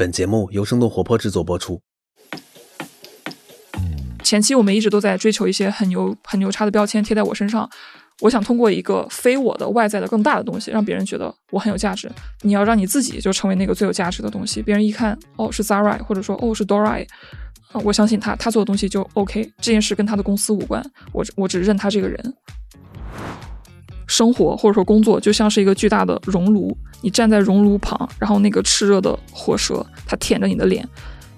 本节目由生动活泼制作播出。前期我们一直都在追求一些很牛、很牛叉的标签贴在我身上。我想通过一个非我的外在的更大的东西，让别人觉得我很有价值。你要让你自己就成为那个最有价值的东西。别人一看，哦，是 Zara，或者说哦是 Dora，啊，我相信他，他做的东西就 OK。这件事跟他的公司无关，我我只认他这个人。生活或者说工作就像是一个巨大的熔炉，你站在熔炉旁，然后那个炽热的火舌它舔着你的脸，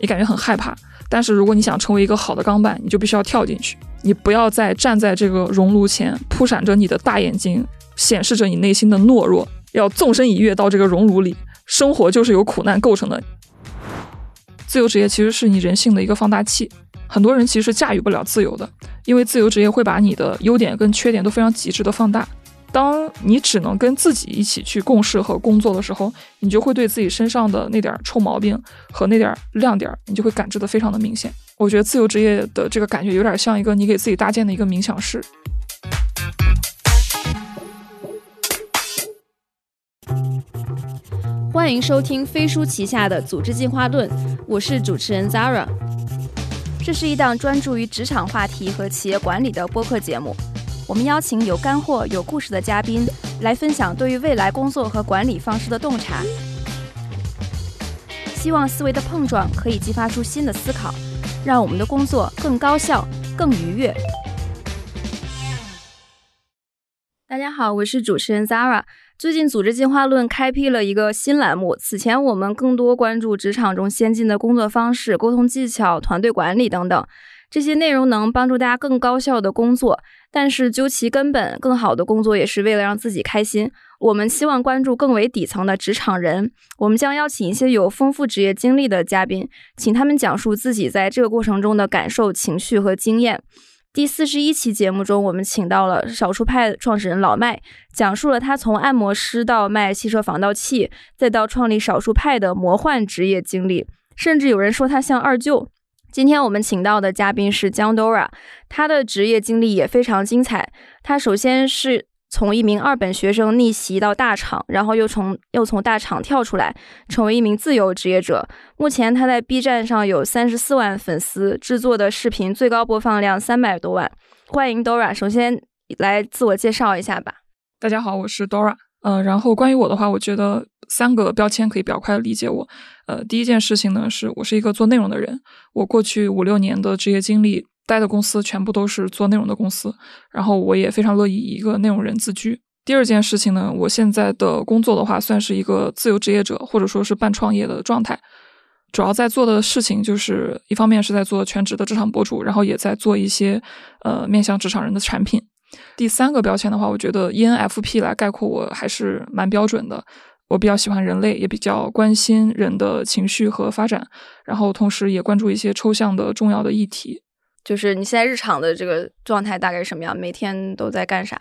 你感觉很害怕。但是如果你想成为一个好的钢板，你就必须要跳进去。你不要再站在这个熔炉前，扑闪着你的大眼睛，显示着你内心的懦弱。要纵身一跃到这个熔炉里。生活就是由苦难构成的。自由职业其实是你人性的一个放大器。很多人其实驾驭不了自由的，因为自由职业会把你的优点跟缺点都非常极致的放大。当你只能跟自己一起去共事和工作的时候，你就会对自己身上的那点臭毛病和那点亮点，你就会感知的非常的明显。我觉得自由职业的这个感觉有点像一个你给自己搭建的一个冥想室。欢迎收听飞书旗下的《组织进化论》，我是主持人 Zara。这是一档专注于职场话题和企业管理的播客节目。我们邀请有干货、有故事的嘉宾来分享对于未来工作和管理方式的洞察，希望思维的碰撞可以激发出新的思考，让我们的工作更高效、更愉悦。大家好，我是主持人 Zara。最近，组织进化论开辟了一个新栏目。此前，我们更多关注职场中先进的工作方式、沟通技巧、团队管理等等。这些内容能帮助大家更高效的工作，但是究其根本，更好的工作也是为了让自己开心。我们希望关注更为底层的职场人，我们将邀请一些有丰富职业经历的嘉宾，请他们讲述自己在这个过程中的感受、情绪和经验。第四十一期节目中，我们请到了少数派创始人老麦，讲述了他从按摩师到卖汽车防盗器，再到创立少数派的魔幻职业经历，甚至有人说他像二舅。今天我们请到的嘉宾是江 Dora，他的职业经历也非常精彩。他首先是从一名二本学生逆袭到大厂，然后又从又从大厂跳出来，成为一名自由职业者。目前他在 B 站上有三十四万粉丝，制作的视频最高播放量三百多万。欢迎 Dora，首先来自我介绍一下吧。大家好，我是 Dora。呃，然后关于我的话，我觉得三个标签可以比较快的理解我。呃，第一件事情呢，是我是一个做内容的人，我过去五六年的职业经历，待的公司全部都是做内容的公司，然后我也非常乐意以一个内容人自居。第二件事情呢，我现在的工作的话，算是一个自由职业者，或者说是半创业的状态，主要在做的事情就是一方面是在做全职的职场博主，然后也在做一些呃面向职场人的产品。第三个标签的话，我觉得 ENFP 来概括我还是蛮标准的。我比较喜欢人类，也比较关心人的情绪和发展，然后同时也关注一些抽象的重要的议题。就是你现在日常的这个状态大概是什么样？每天都在干啥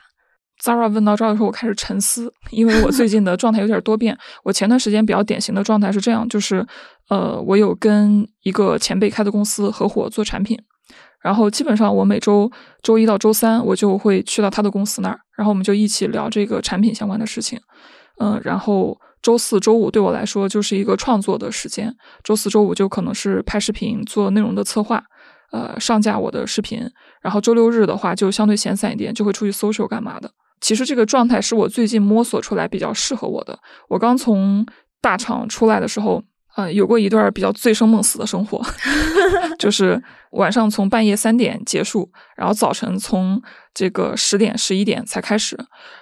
？Zara 问到这儿的时候，我开始沉思，因为我最近的状态有点多变。我前段时间比较典型的状态是这样，就是呃，我有跟一个前辈开的公司合伙做产品。然后基本上我每周周一到周三我就会去到他的公司那儿，然后我们就一起聊这个产品相关的事情。嗯，然后周四周五对我来说就是一个创作的时间，周四周五就可能是拍视频做内容的策划，呃，上架我的视频。然后周六日的话就相对闲散一点，就会出去 social 干嘛的。其实这个状态是我最近摸索出来比较适合我的。我刚从大厂出来的时候。呃，有过一段比较醉生梦死的生活，就是晚上从半夜三点结束，然后早晨从这个十点十一点才开始，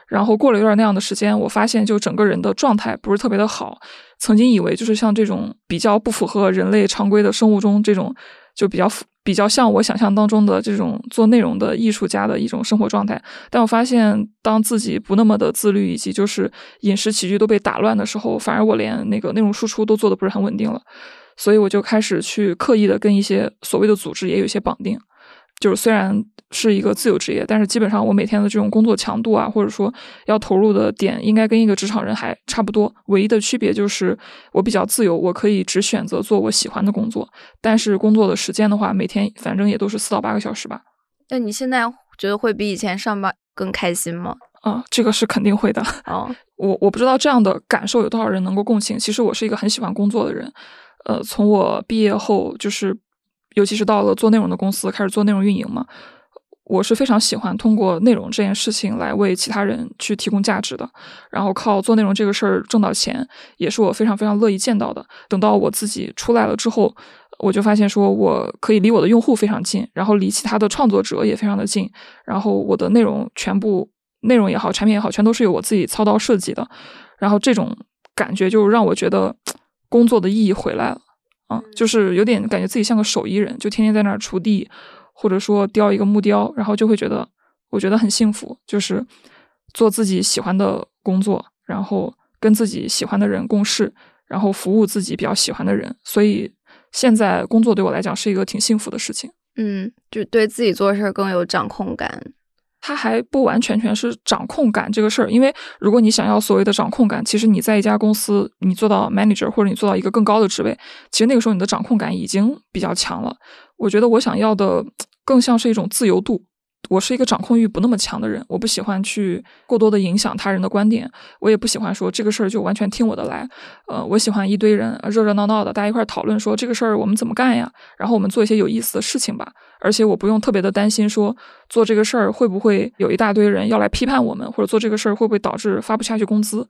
然后过了一段那样的时间，我发现就整个人的状态不是特别的好。曾经以为就是像这种比较不符合人类常规的生物钟这种。就比较比较像我想象当中的这种做内容的艺术家的一种生活状态，但我发现当自己不那么的自律，以及就是饮食起居都被打乱的时候，反而我连那个内容输出都做的不是很稳定了，所以我就开始去刻意的跟一些所谓的组织也有一些绑定。就是虽然是一个自由职业，但是基本上我每天的这种工作强度啊，或者说要投入的点，应该跟一个职场人还差不多。唯一的区别就是我比较自由，我可以只选择做我喜欢的工作。但是工作的时间的话，每天反正也都是四到八个小时吧。那你现在觉得会比以前上班更开心吗？啊，这个是肯定会的。哦，我我不知道这样的感受有多少人能够共情。其实我是一个很喜欢工作的人。呃，从我毕业后，就是尤其是到了做内容的公司，开始做内容运营嘛。我是非常喜欢通过内容这件事情来为其他人去提供价值的，然后靠做内容这个事儿挣到钱，也是我非常非常乐意见到的。等到我自己出来了之后，我就发现说我可以离我的用户非常近，然后离其他的创作者也非常的近，然后我的内容全部内容也好，产品也好，全都是由我自己操刀设计的，然后这种感觉就让我觉得工作的意义回来了，啊，就是有点感觉自己像个手艺人，就天天在那儿锄地。或者说雕一个木雕，然后就会觉得，我觉得很幸福，就是做自己喜欢的工作，然后跟自己喜欢的人共事，然后服务自己比较喜欢的人。所以现在工作对我来讲是一个挺幸福的事情。嗯，就对自己做事儿更有掌控感。它还不完全全是掌控感这个事儿，因为如果你想要所谓的掌控感，其实你在一家公司，你做到 manager 或者你做到一个更高的职位，其实那个时候你的掌控感已经比较强了。我觉得我想要的。更像是一种自由度。我是一个掌控欲不那么强的人，我不喜欢去过多的影响他人的观点，我也不喜欢说这个事儿就完全听我的来。呃，我喜欢一堆人热热闹闹的，大家一块讨论说这个事儿我们怎么干呀？然后我们做一些有意思的事情吧。而且我不用特别的担心说做这个事儿会不会有一大堆人要来批判我们，或者做这个事儿会不会导致发不下去工资。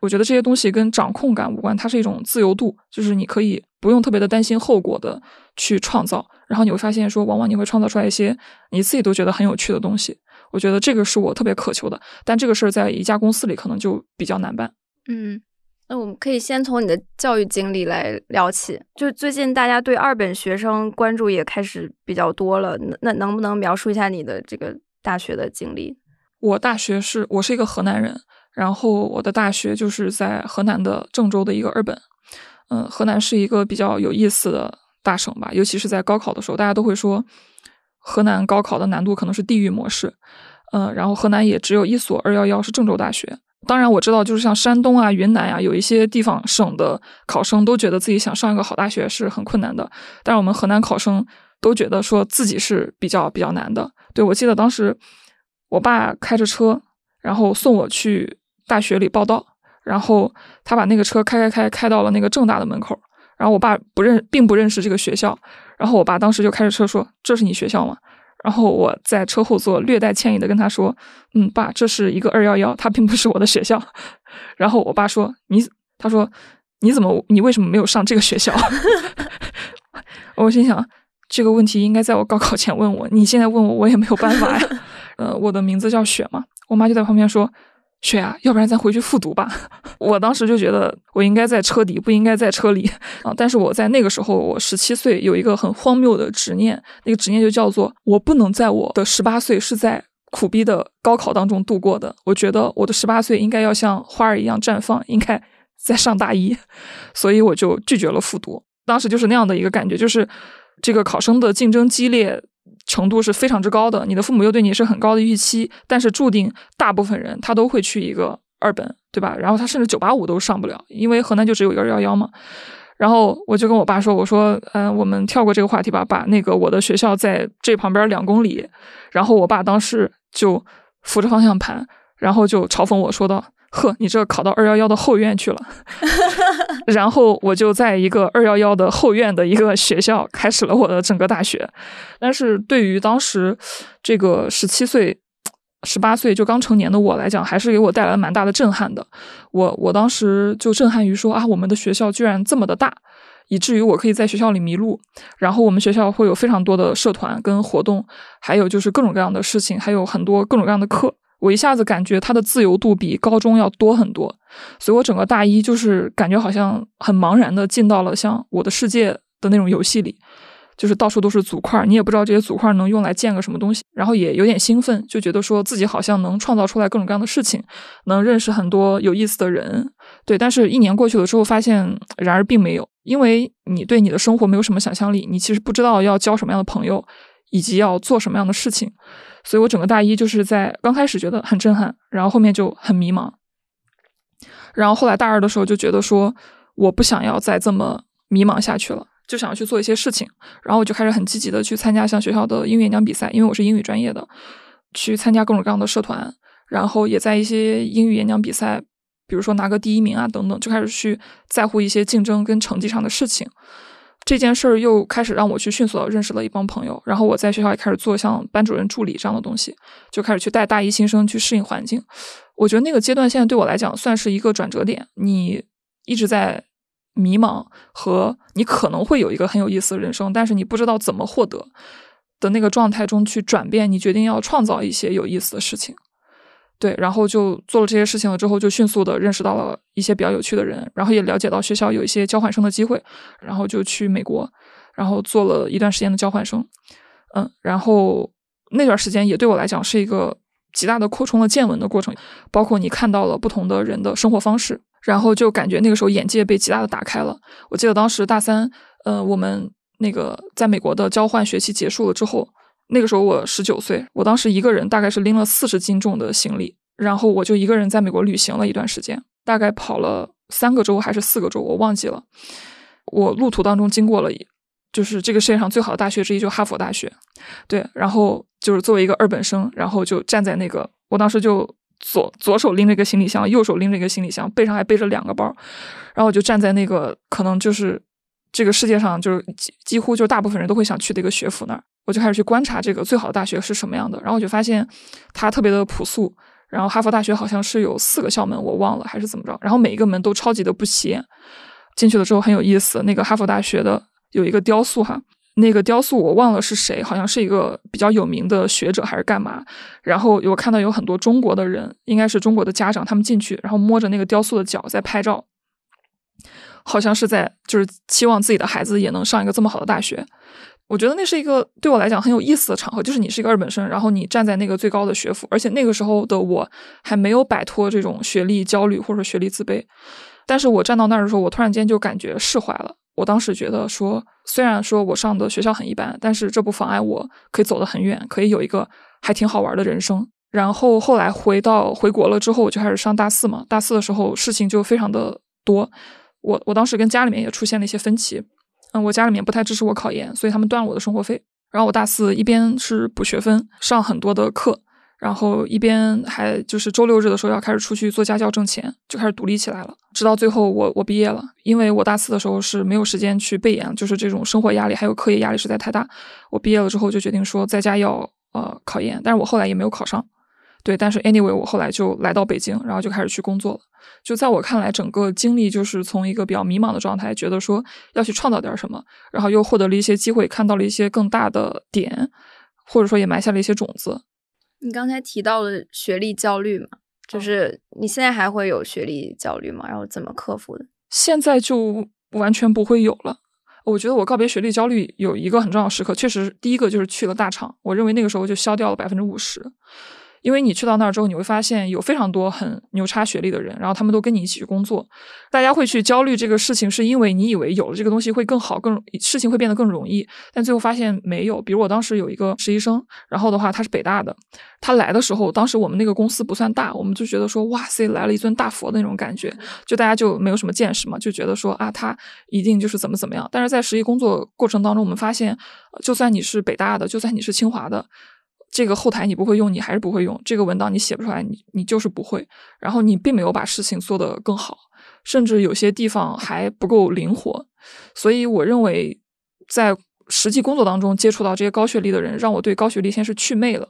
我觉得这些东西跟掌控感无关，它是一种自由度，就是你可以不用特别的担心后果的去创造，然后你会发现说，往往你会创造出来一些你自己都觉得很有趣的东西。我觉得这个是我特别渴求的，但这个事儿在一家公司里可能就比较难办。嗯，那我们可以先从你的教育经历来聊起，就最近大家对二本学生关注也开始比较多了，那那能不能描述一下你的这个大学的经历？我大学是我是一个河南人。然后我的大学就是在河南的郑州的一个二本，嗯，河南是一个比较有意思的大省吧，尤其是在高考的时候，大家都会说河南高考的难度可能是地狱模式，嗯，然后河南也只有一所二幺幺是郑州大学。当然我知道，就是像山东啊、云南呀，有一些地方省的考生都觉得自己想上一个好大学是很困难的，但是我们河南考生都觉得说自己是比较比较难的。对我记得当时我爸开着车，然后送我去。大学里报道，然后他把那个车开开开开到了那个正大的门口，然后我爸不认，并不认识这个学校，然后我爸当时就开着车说：“这是你学校吗？”然后我在车后座略带歉意的跟他说：“嗯，爸，这是一个二幺幺，它并不是我的学校。”然后我爸说：“你，他说你怎么，你为什么没有上这个学校？” 我心想这个问题应该在我高考前问我，你现在问我，我也没有办法呀。呃，我的名字叫雪嘛，我妈就在旁边说。雪啊，要不然咱回去复读吧。我当时就觉得我应该在车底，不应该在车里啊。但是我在那个时候，我十七岁，有一个很荒谬的执念，那个执念就叫做我不能在我的十八岁是在苦逼的高考当中度过的。我觉得我的十八岁应该要像花儿一样绽放，应该在上大一，所以我就拒绝了复读。当时就是那样的一个感觉，就是这个考生的竞争激烈。程度是非常之高的，你的父母又对你是很高的预期，但是注定大部分人他都会去一个二本，对吧？然后他甚至九八五都上不了，因为河南就只有一个二幺幺嘛。然后我就跟我爸说：“我说，嗯，我们跳过这个话题吧，把那个我的学校在这旁边两公里。”然后我爸当时就扶着方向盘，然后就嘲讽我说道。呵，你这考到二幺幺的后院去了，然后我就在一个二幺幺的后院的一个学校开始了我的整个大学。但是对于当时这个十七岁、十八岁就刚成年的我来讲，还是给我带来了蛮大的震撼的。我我当时就震撼于说啊，我们的学校居然这么的大，以至于我可以在学校里迷路。然后我们学校会有非常多的社团跟活动，还有就是各种各样的事情，还有很多各种各样的课。我一下子感觉他的自由度比高中要多很多，所以我整个大一就是感觉好像很茫然的进到了像我的世界的那种游戏里，就是到处都是组块，你也不知道这些组块能用来建个什么东西，然后也有点兴奋，就觉得说自己好像能创造出来各种各样的事情，能认识很多有意思的人，对。但是，一年过去了之后，发现然而并没有，因为你对你的生活没有什么想象力，你其实不知道要交什么样的朋友，以及要做什么样的事情。所以我整个大一就是在刚开始觉得很震撼，然后后面就很迷茫，然后后来大二的时候就觉得说我不想要再这么迷茫下去了，就想要去做一些事情，然后我就开始很积极的去参加像学校的英语演讲比赛，因为我是英语专业的，去参加各种各样的社团，然后也在一些英语演讲比赛比如说拿个第一名啊等等，就开始去在乎一些竞争跟成绩上的事情。这件事儿又开始让我去迅速的认识了一帮朋友，然后我在学校也开始做像班主任助理这样的东西，就开始去带大一新生去适应环境。我觉得那个阶段现在对我来讲算是一个转折点。你一直在迷茫和你可能会有一个很有意思的人生，但是你不知道怎么获得的那个状态中去转变，你决定要创造一些有意思的事情。对，然后就做了这些事情了之后，就迅速的认识到了一些比较有趣的人，然后也了解到学校有一些交换生的机会，然后就去美国，然后做了一段时间的交换生，嗯，然后那段时间也对我来讲是一个极大的扩充了见闻的过程，包括你看到了不同的人的生活方式，然后就感觉那个时候眼界被极大的打开了。我记得当时大三，呃，我们那个在美国的交换学期结束了之后。那个时候我十九岁，我当时一个人大概是拎了四十斤重的行李，然后我就一个人在美国旅行了一段时间，大概跑了三个州还是四个州，我忘记了。我路途当中经过了，就是这个世界上最好的大学之一，就哈佛大学。对，然后就是作为一个二本生，然后就站在那个，我当时就左左手拎着一个行李箱，右手拎着一个行李箱，背上还背着两个包，然后我就站在那个可能就是这个世界上就是几几乎就大部分人都会想去的一个学府那儿。我就开始去观察这个最好的大学是什么样的，然后我就发现它特别的朴素。然后哈佛大学好像是有四个校门，我忘了还是怎么着。然后每一个门都超级的不起眼。进去了之后很有意思，那个哈佛大学的有一个雕塑哈，那个雕塑我忘了是谁，好像是一个比较有名的学者还是干嘛。然后我看到有很多中国的人，应该是中国的家长，他们进去然后摸着那个雕塑的脚在拍照，好像是在就是期望自己的孩子也能上一个这么好的大学。我觉得那是一个对我来讲很有意思的场合，就是你是一个二本生，然后你站在那个最高的学府，而且那个时候的我还没有摆脱这种学历焦虑或者学历自卑。但是我站到那儿的时候，我突然间就感觉释怀了。我当时觉得说，虽然说我上的学校很一般，但是这不妨碍我可以走得很远，可以有一个还挺好玩的人生。然后后来回到回国了之后，我就开始上大四嘛。大四的时候事情就非常的多，我我当时跟家里面也出现了一些分歧。嗯，我家里面不太支持我考研，所以他们断了我的生活费。然后我大四一边是补学分，上很多的课，然后一边还就是周六日的时候要开始出去做家教挣钱，就开始独立起来了。直到最后我我毕业了，因为我大四的时候是没有时间去备研，就是这种生活压力还有课业压力实在太大。我毕业了之后就决定说在家要呃考研，但是我后来也没有考上。对，但是 anyway，我后来就来到北京，然后就开始去工作了。就在我看来，整个经历就是从一个比较迷茫的状态，觉得说要去创造点什么，然后又获得了一些机会，看到了一些更大的点，或者说也埋下了一些种子。你刚才提到了学历焦虑嘛？就是你现在还会有学历焦虑吗？然后怎么克服的？现在就完全不会有了。我觉得我告别学历焦虑有一个很重要的时刻，确实第一个就是去了大厂，我认为那个时候就消掉了百分之五十。因为你去到那儿之后，你会发现有非常多很牛叉学历的人，然后他们都跟你一起去工作。大家会去焦虑这个事情，是因为你以为有了这个东西会更好，更事情会变得更容易，但最后发现没有。比如我当时有一个实习生，然后的话他是北大的，他来的时候，当时我们那个公司不算大，我们就觉得说哇塞，来了一尊大佛的那种感觉，就大家就没有什么见识嘛，就觉得说啊，他一定就是怎么怎么样。但是在实习工作过程当中，我们发现，就算你是北大的，就算你是清华的。这个后台你不会用，你还是不会用；这个文档你写不出来，你你就是不会。然后你并没有把事情做得更好，甚至有些地方还不够灵活。所以我认为，在实际工作当中接触到这些高学历的人，让我对高学历先是祛魅了。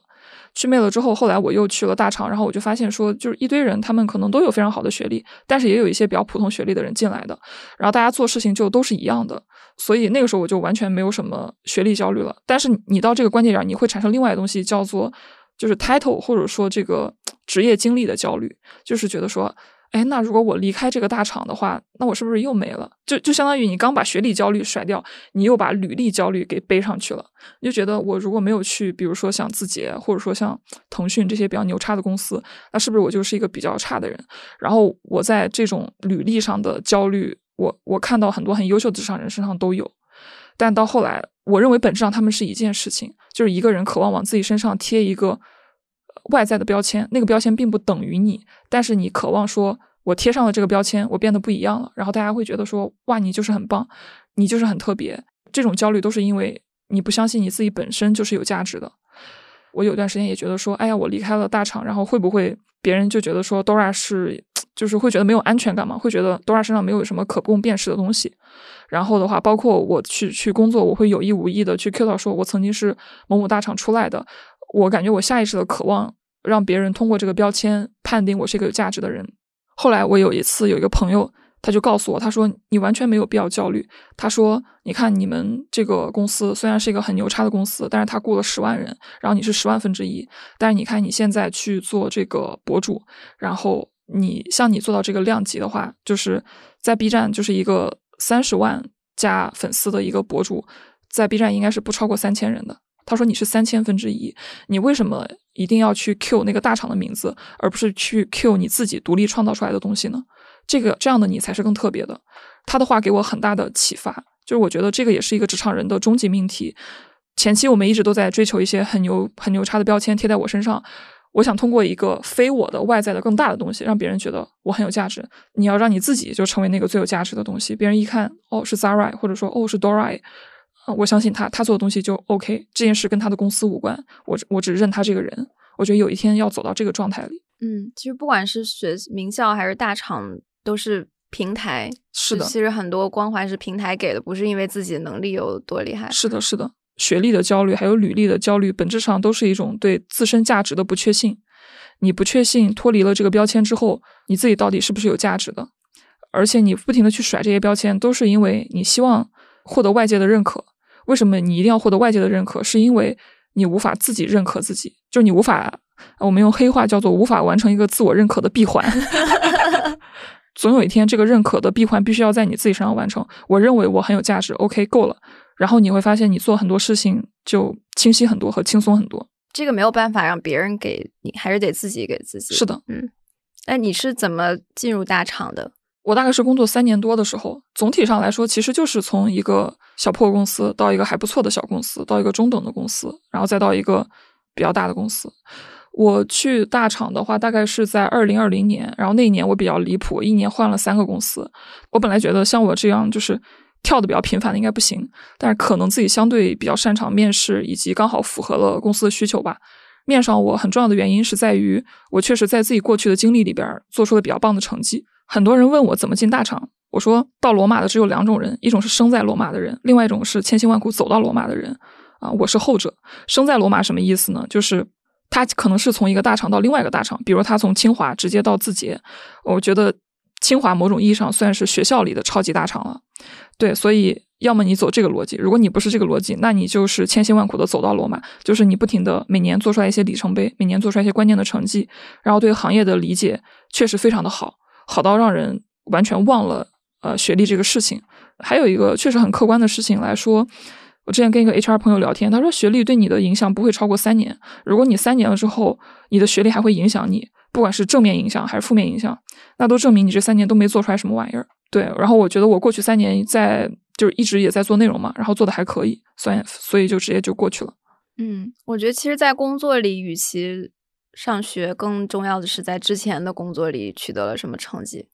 去魅了之后，后来我又去了大厂，然后我就发现说，就是一堆人，他们可能都有非常好的学历，但是也有一些比较普通学历的人进来的，然后大家做事情就都是一样的，所以那个时候我就完全没有什么学历焦虑了。但是你到这个关键点，你会产生另外的东西，叫做就是 title 或者说这个职业经历的焦虑，就是觉得说。哎，那如果我离开这个大厂的话，那我是不是又没了？就就相当于你刚把学历焦虑甩掉，你又把履历焦虑给背上去了。你就觉得我如果没有去，比如说像字节，或者说像腾讯这些比较牛叉的公司，那是不是我就是一个比较差的人？然后我在这种履历上的焦虑，我我看到很多很优秀的职场人身上都有，但到后来，我认为本质上他们是一件事情，就是一个人渴望往自己身上贴一个。外在的标签，那个标签并不等于你，但是你渴望说，我贴上了这个标签，我变得不一样了，然后大家会觉得说，哇，你就是很棒，你就是很特别。这种焦虑都是因为你不相信你自己本身就是有价值的。我有段时间也觉得说，哎呀，我离开了大厂，然后会不会别人就觉得说，Dora 是就是会觉得没有安全感嘛，会觉得 Dora 身上没有什么可供辨识的东西。然后的话，包括我去去工作，我会有意无意的去 cue 到说，我曾经是某某大厂出来的。我感觉我下意识的渴望让别人通过这个标签判定我是一个有价值的人。后来我有一次有一个朋友。他就告诉我，他说你完全没有必要焦虑。他说，你看你们这个公司虽然是一个很牛叉的公司，但是他雇了十万人，然后你是十万分之一。但是你看你现在去做这个博主，然后你像你做到这个量级的话，就是在 B 站就是一个三十万加粉丝的一个博主，在 B 站应该是不超过三千人的。他说你是三千分之一，你为什么一定要去 Q 那个大厂的名字，而不是去 Q 你自己独立创造出来的东西呢？这个这样的你才是更特别的。他的话给我很大的启发，就是我觉得这个也是一个职场人的终极命题。前期我们一直都在追求一些很牛、很牛叉的标签贴在我身上，我想通过一个非我的外在的更大的东西，让别人觉得我很有价值。你要让你自己就成为那个最有价值的东西，别人一看哦是 Zara，或者说哦是 Dora，啊我相信他，他做的东西就 OK。这件事跟他的公司无关，我我只认他这个人。我觉得有一天要走到这个状态里。嗯，其实不管是学名校还是大厂。都是平台，是的。其实很多光环是平台给的，不是因为自己能力有多厉害。是的，是的。学历的焦虑，还有履历的焦虑，本质上都是一种对自身价值的不确信。你不确信脱离了这个标签之后，你自己到底是不是有价值的？而且你不停的去甩这些标签，都是因为你希望获得外界的认可。为什么你一定要获得外界的认可？是因为你无法自己认可自己，就是你无法，我们用黑话叫做无法完成一个自我认可的闭环。总有一天，这个认可的闭环必须要在你自己身上完成。我认为我很有价值，OK，够了。然后你会发现，你做很多事情就清晰很多和轻松很多。这个没有办法让别人给你，还是得自己给自己。是的，嗯。那，你是怎么进入大厂的？我大概是工作三年多的时候，总体上来说，其实就是从一个小破公司到一个还不错的小公司，到一个中等的公司，然后再到一个比较大的公司。我去大厂的话，大概是在二零二零年，然后那一年我比较离谱，一年换了三个公司。我本来觉得像我这样就是跳的比较频繁的应该不行，但是可能自己相对比较擅长面试，以及刚好符合了公司的需求吧。面上我很重要的原因是在于我确实在自己过去的经历里边做出了比较棒的成绩。很多人问我怎么进大厂，我说到罗马的只有两种人，一种是生在罗马的人，另外一种是千辛万苦走到罗马的人。啊，我是后者。生在罗马什么意思呢？就是。他可能是从一个大厂到另外一个大厂，比如他从清华直接到字节。我觉得清华某种意义上算是学校里的超级大厂了。对，所以要么你走这个逻辑，如果你不是这个逻辑，那你就是千辛万苦的走到罗马，就是你不停的每年做出来一些里程碑，每年做出来一些关键的成绩，然后对行业的理解确实非常的好，好到让人完全忘了呃学历这个事情。还有一个确实很客观的事情来说。我之前跟一个 HR 朋友聊天，他说学历对你的影响不会超过三年。如果你三年了之后，你的学历还会影响你，不管是正面影响还是负面影响，那都证明你这三年都没做出来什么玩意儿。对，然后我觉得我过去三年在就是一直也在做内容嘛，然后做的还可以，所以所以就直接就过去了。嗯，我觉得其实，在工作里，与其上学，更重要的是在之前的工作里取得了什么成绩。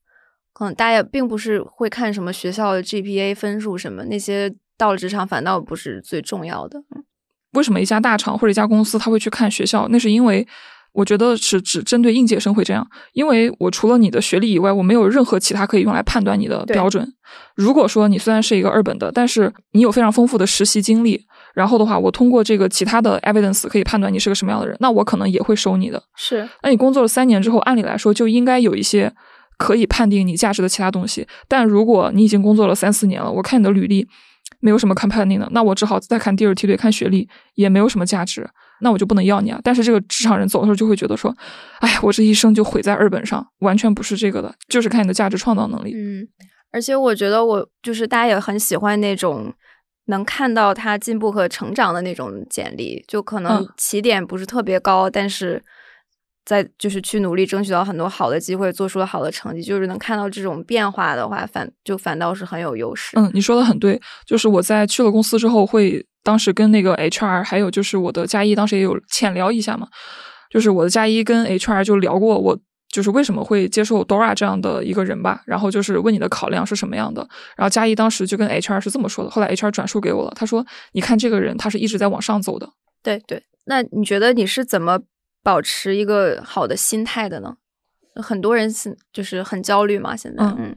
可能大家并不是会看什么学校的 GPA 分数什么那些。到了职场反倒不是最重要的。为什么一家大厂或者一家公司他会去看学校？那是因为我觉得是只针对应届生会这样。因为我除了你的学历以外，我没有任何其他可以用来判断你的标准。如果说你虽然是一个二本的，但是你有非常丰富的实习经历，然后的话，我通过这个其他的 evidence 可以判断你是个什么样的人，那我可能也会收你的。是，那你工作了三年之后，按理来说就应该有一些可以判定你价值的其他东西。但如果你已经工作了三四年了，我看你的履历。没有什么看判定的，那我只好再看第二梯队，看学历也没有什么价值，那我就不能要你啊。但是这个职场人走的时候就会觉得说，哎，我这一生就毁在二本上，完全不是这个的，就是看你的价值创造能力。嗯，而且我觉得我就是大家也很喜欢那种能看到他进步和成长的那种简历，就可能起点不是特别高，但是。在就是去努力争取到很多好的机会，做出了好的成绩，就是能看到这种变化的话，反就反倒是很有优势。嗯，你说的很对，就是我在去了公司之后，会当时跟那个 HR，还有就是我的加一，当时也有浅聊一下嘛。就是我的加一跟 HR 就聊过，我就是为什么会接受 Dora 这样的一个人吧。然后就是问你的考量是什么样的。然后嘉一当时就跟 HR 是这么说的，后来 HR 转述给我了，他说：“你看这个人，他是一直在往上走的。”对对，那你觉得你是怎么？保持一个好的心态的呢？很多人是就是很焦虑嘛，现在，嗯嗯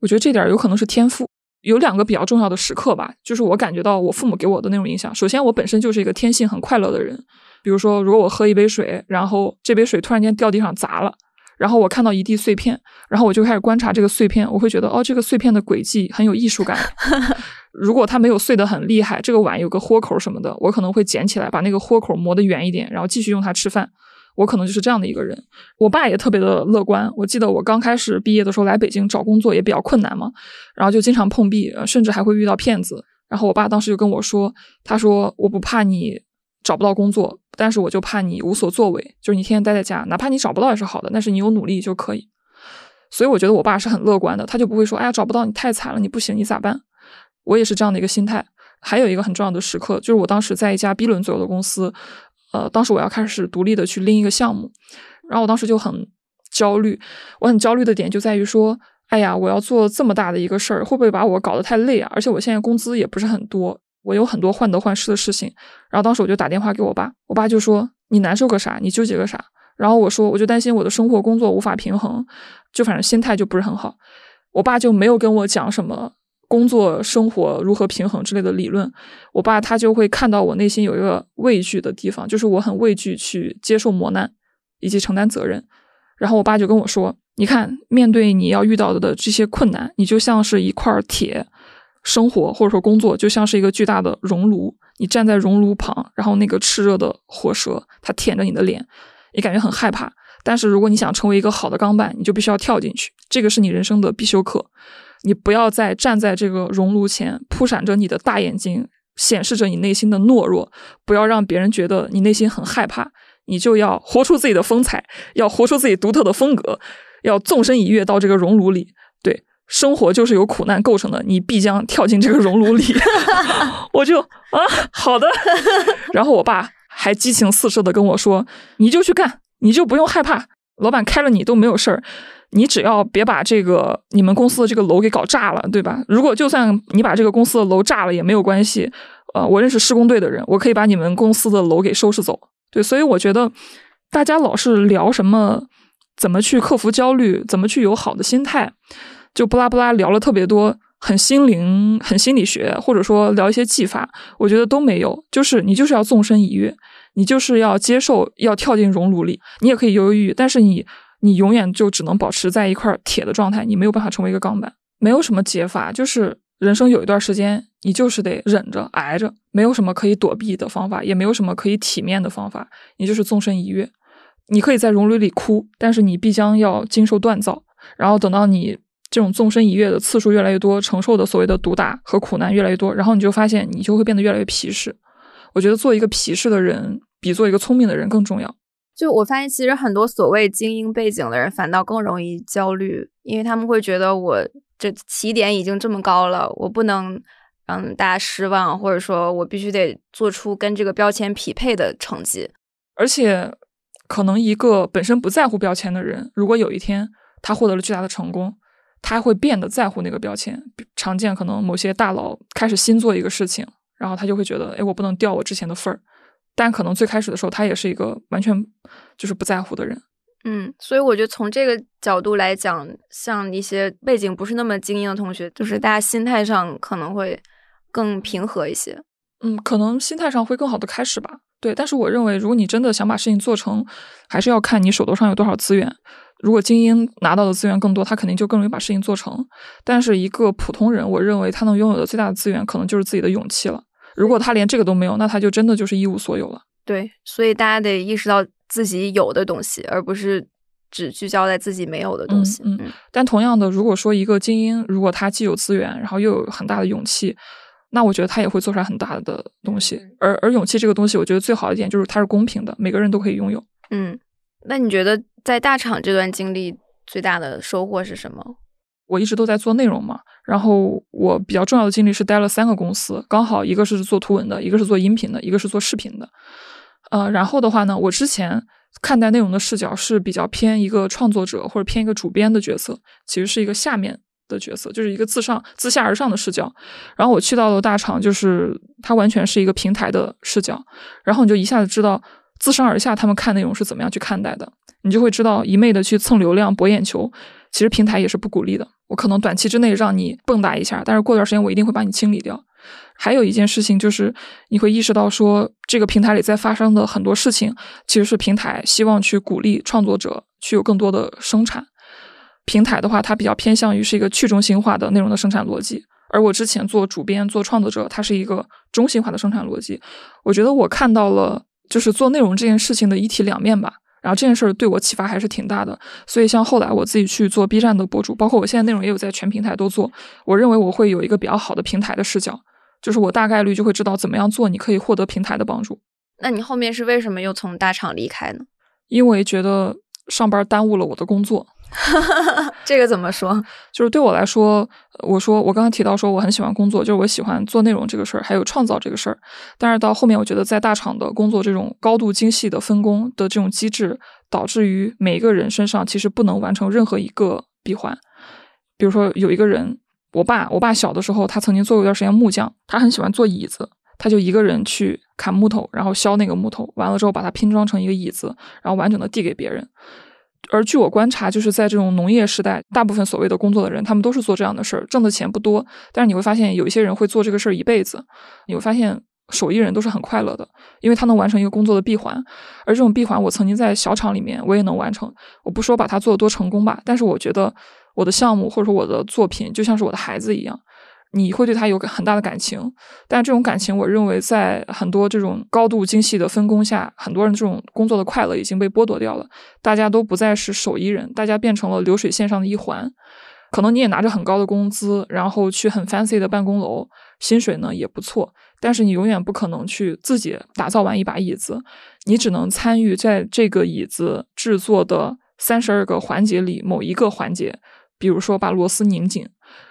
我觉得这点儿有可能是天赋。有两个比较重要的时刻吧，就是我感觉到我父母给我的那种影响。首先，我本身就是一个天性很快乐的人，比如说，如果我喝一杯水，然后这杯水突然间掉地上砸了，然后我看到一地碎片，然后我就开始观察这个碎片，我会觉得哦，这个碎片的轨迹很有艺术感。如果它没有碎得很厉害，这个碗有个豁口什么的，我可能会捡起来，把那个豁口磨得圆一点，然后继续用它吃饭。我可能就是这样的一个人。我爸也特别的乐观。我记得我刚开始毕业的时候来北京找工作也比较困难嘛，然后就经常碰壁，呃甚至还会遇到骗子。然后我爸当时就跟我说：“他说我不怕你找不到工作，但是我就怕你无所作为，就是你天天待在家，哪怕你找不到也是好的，但是你有努力就可以。”所以我觉得我爸是很乐观的，他就不会说：“哎呀，找不到你太惨了，你不行，你咋办？”我也是这样的一个心态。还有一个很重要的时刻，就是我当时在一家 B 轮左右的公司，呃，当时我要开始独立的去拎一个项目，然后我当时就很焦虑。我很焦虑的点就在于说，哎呀，我要做这么大的一个事儿，会不会把我搞得太累啊？而且我现在工资也不是很多，我有很多患得患失的事情。然后当时我就打电话给我爸，我爸就说：“你难受个啥？你纠结个啥？”然后我说：“我就担心我的生活工作无法平衡，就反正心态就不是很好。”我爸就没有跟我讲什么工作生活如何平衡之类的理论。我爸他就会看到我内心有一个畏惧的地方，就是我很畏惧去接受磨难以及承担责任。然后我爸就跟我说：“你看，面对你要遇到的这些困难，你就像是一块铁，生活或者说工作就像是一个巨大的熔炉，你站在熔炉旁，然后那个炽热的火舌它舔着你的脸，你感觉很害怕。但是如果你想成为一个好的钢板，你就必须要跳进去，这个是你人生的必修课。你不要再站在这个熔炉前，扑闪着你的大眼睛，显示着你内心的懦弱，不要让别人觉得你内心很害怕。你就要活出自己的风采，要活出自己独特的风格，要纵身一跃到这个熔炉里。对，生活就是由苦难构成的，你必将跳进这个熔炉里。我就啊，好的。然后我爸还激情四射的跟我说：“你就去干，你就不用害怕，老板开了你都没有事儿。”你只要别把这个你们公司的这个楼给搞炸了，对吧？如果就算你把这个公司的楼炸了也没有关系，呃，我认识施工队的人，我可以把你们公司的楼给收拾走。对，所以我觉得大家老是聊什么怎么去克服焦虑，怎么去有好的心态，就不拉不拉聊了特别多，很心灵、很心理学，或者说聊一些技法，我觉得都没有。就是你就是要纵身一跃，你就是要接受要跳进熔炉里，你也可以犹犹豫豫，但是你。你永远就只能保持在一块铁的状态，你没有办法成为一个钢板。没有什么解法，就是人生有一段时间，你就是得忍着挨着，没有什么可以躲避的方法，也没有什么可以体面的方法，你就是纵身一跃。你可以在熔炉里哭，但是你必将要经受锻造。然后等到你这种纵身一跃的次数越来越多，承受的所谓的毒打和苦难越来越多，然后你就发现你就会变得越来越皮实。我觉得做一个皮实的人，比做一个聪明的人更重要。就我发现，其实很多所谓精英背景的人反倒更容易焦虑，因为他们会觉得我这起点已经这么高了，我不能让大家失望，或者说我必须得做出跟这个标签匹配的成绩。而且，可能一个本身不在乎标签的人，如果有一天他获得了巨大的成功，他会变得在乎那个标签。常见可能某些大佬开始新做一个事情，然后他就会觉得，哎，我不能掉我之前的份儿。但可能最开始的时候，他也是一个完全就是不在乎的人。嗯，所以我觉得从这个角度来讲，像一些背景不是那么精英的同学，就是大家心态上可能会更平和一些。嗯，可能心态上会更好的开始吧。对，但是我认为，如果你真的想把事情做成，还是要看你手头上有多少资源。如果精英拿到的资源更多，他肯定就更容易把事情做成。但是一个普通人，我认为他能拥有的最大的资源，可能就是自己的勇气了。如果他连这个都没有，那他就真的就是一无所有了。对，所以大家得意识到自己有的东西，而不是只聚焦在自己没有的东西。嗯，但同样的，如果说一个精英，如果他既有资源，然后又有很大的勇气，那我觉得他也会做出来很大的东西。而而勇气这个东西，我觉得最好一点就是它是公平的，每个人都可以拥有。嗯，那你觉得在大厂这段经历最大的收获是什么？我一直都在做内容嘛，然后我比较重要的经历是待了三个公司，刚好一个是做图文的，一个是做音频的，一个是做视频的。呃，然后的话呢，我之前看待内容的视角是比较偏一个创作者或者偏一个主编的角色，其实是一个下面的角色，就是一个自上自下而上的视角。然后我去到了大厂，就是它完全是一个平台的视角，然后你就一下子知道自上而下他们看内容是怎么样去看待的。你就会知道一昧的去蹭流量博眼球，其实平台也是不鼓励的。我可能短期之内让你蹦跶一下，但是过段时间我一定会把你清理掉。还有一件事情就是，你会意识到说，这个平台里在发生的很多事情，其实是平台希望去鼓励创作者去有更多的生产。平台的话，它比较偏向于是一个去中心化的内容的生产逻辑，而我之前做主编、做创作者，它是一个中心化的生产逻辑。我觉得我看到了，就是做内容这件事情的一体两面吧。然后这件事儿对我启发还是挺大的。所以像后来我自己去做 B 站的博主，包括我现在内容也有在全平台都做。我认为我会有一个比较好的平台的视角。就是我大概率就会知道怎么样做，你可以获得平台的帮助。那你后面是为什么又从大厂离开呢？因为觉得上班耽误了我的工作。这个怎么说？就是对我来说，我说我刚刚提到说我很喜欢工作，就是我喜欢做内容这个事儿，还有创造这个事儿。但是到后面，我觉得在大厂的工作这种高度精细的分工的这种机制，导致于每一个人身上其实不能完成任何一个闭环。比如说有一个人。我爸，我爸小的时候，他曾经做过一段时间木匠，他很喜欢做椅子，他就一个人去砍木头，然后削那个木头，完了之后把它拼装成一个椅子，然后完整的递给别人。而据我观察，就是在这种农业时代，大部分所谓的工作的人，他们都是做这样的事儿，挣的钱不多，但是你会发现有一些人会做这个事儿一辈子。你会发现手艺人都是很快乐的，因为他能完成一个工作的闭环，而这种闭环，我曾经在小厂里面我也能完成。我不说把它做的多成功吧，但是我觉得。我的项目或者说我的作品就像是我的孩子一样，你会对他有很大的感情。但这种感情，我认为在很多这种高度精细的分工下，很多人这种工作的快乐已经被剥夺掉了。大家都不再是手艺人，大家变成了流水线上的一环。可能你也拿着很高的工资，然后去很 fancy 的办公楼，薪水呢也不错，但是你永远不可能去自己打造完一把椅子，你只能参与在这个椅子制作的三十二个环节里某一个环节。比如说把螺丝拧紧，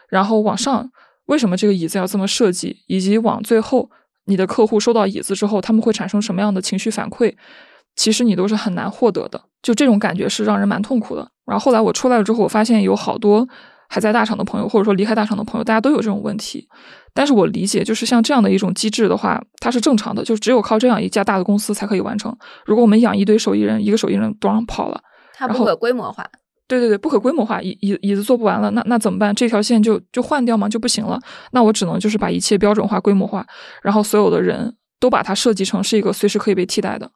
然后往上，为什么这个椅子要这么设计？以及往最后，你的客户收到椅子之后，他们会产生什么样的情绪反馈？其实你都是很难获得的。就这种感觉是让人蛮痛苦的。然后后来我出来了之后，我发现有好多还在大厂的朋友，或者说离开大厂的朋友，大家都有这种问题。但是我理解，就是像这样的一种机制的话，它是正常的，就只有靠这样一家大的公司才可以完成。如果我们养一堆手艺人，一个手艺人都让跑了，它不可规模化。对对对，不可规模化，椅椅椅子做不完了，那那怎么办？这条线就就换掉吗？就不行了？那我只能就是把一切标准化、规模化，然后所有的人都把它设计成是一个随时可以被替代的。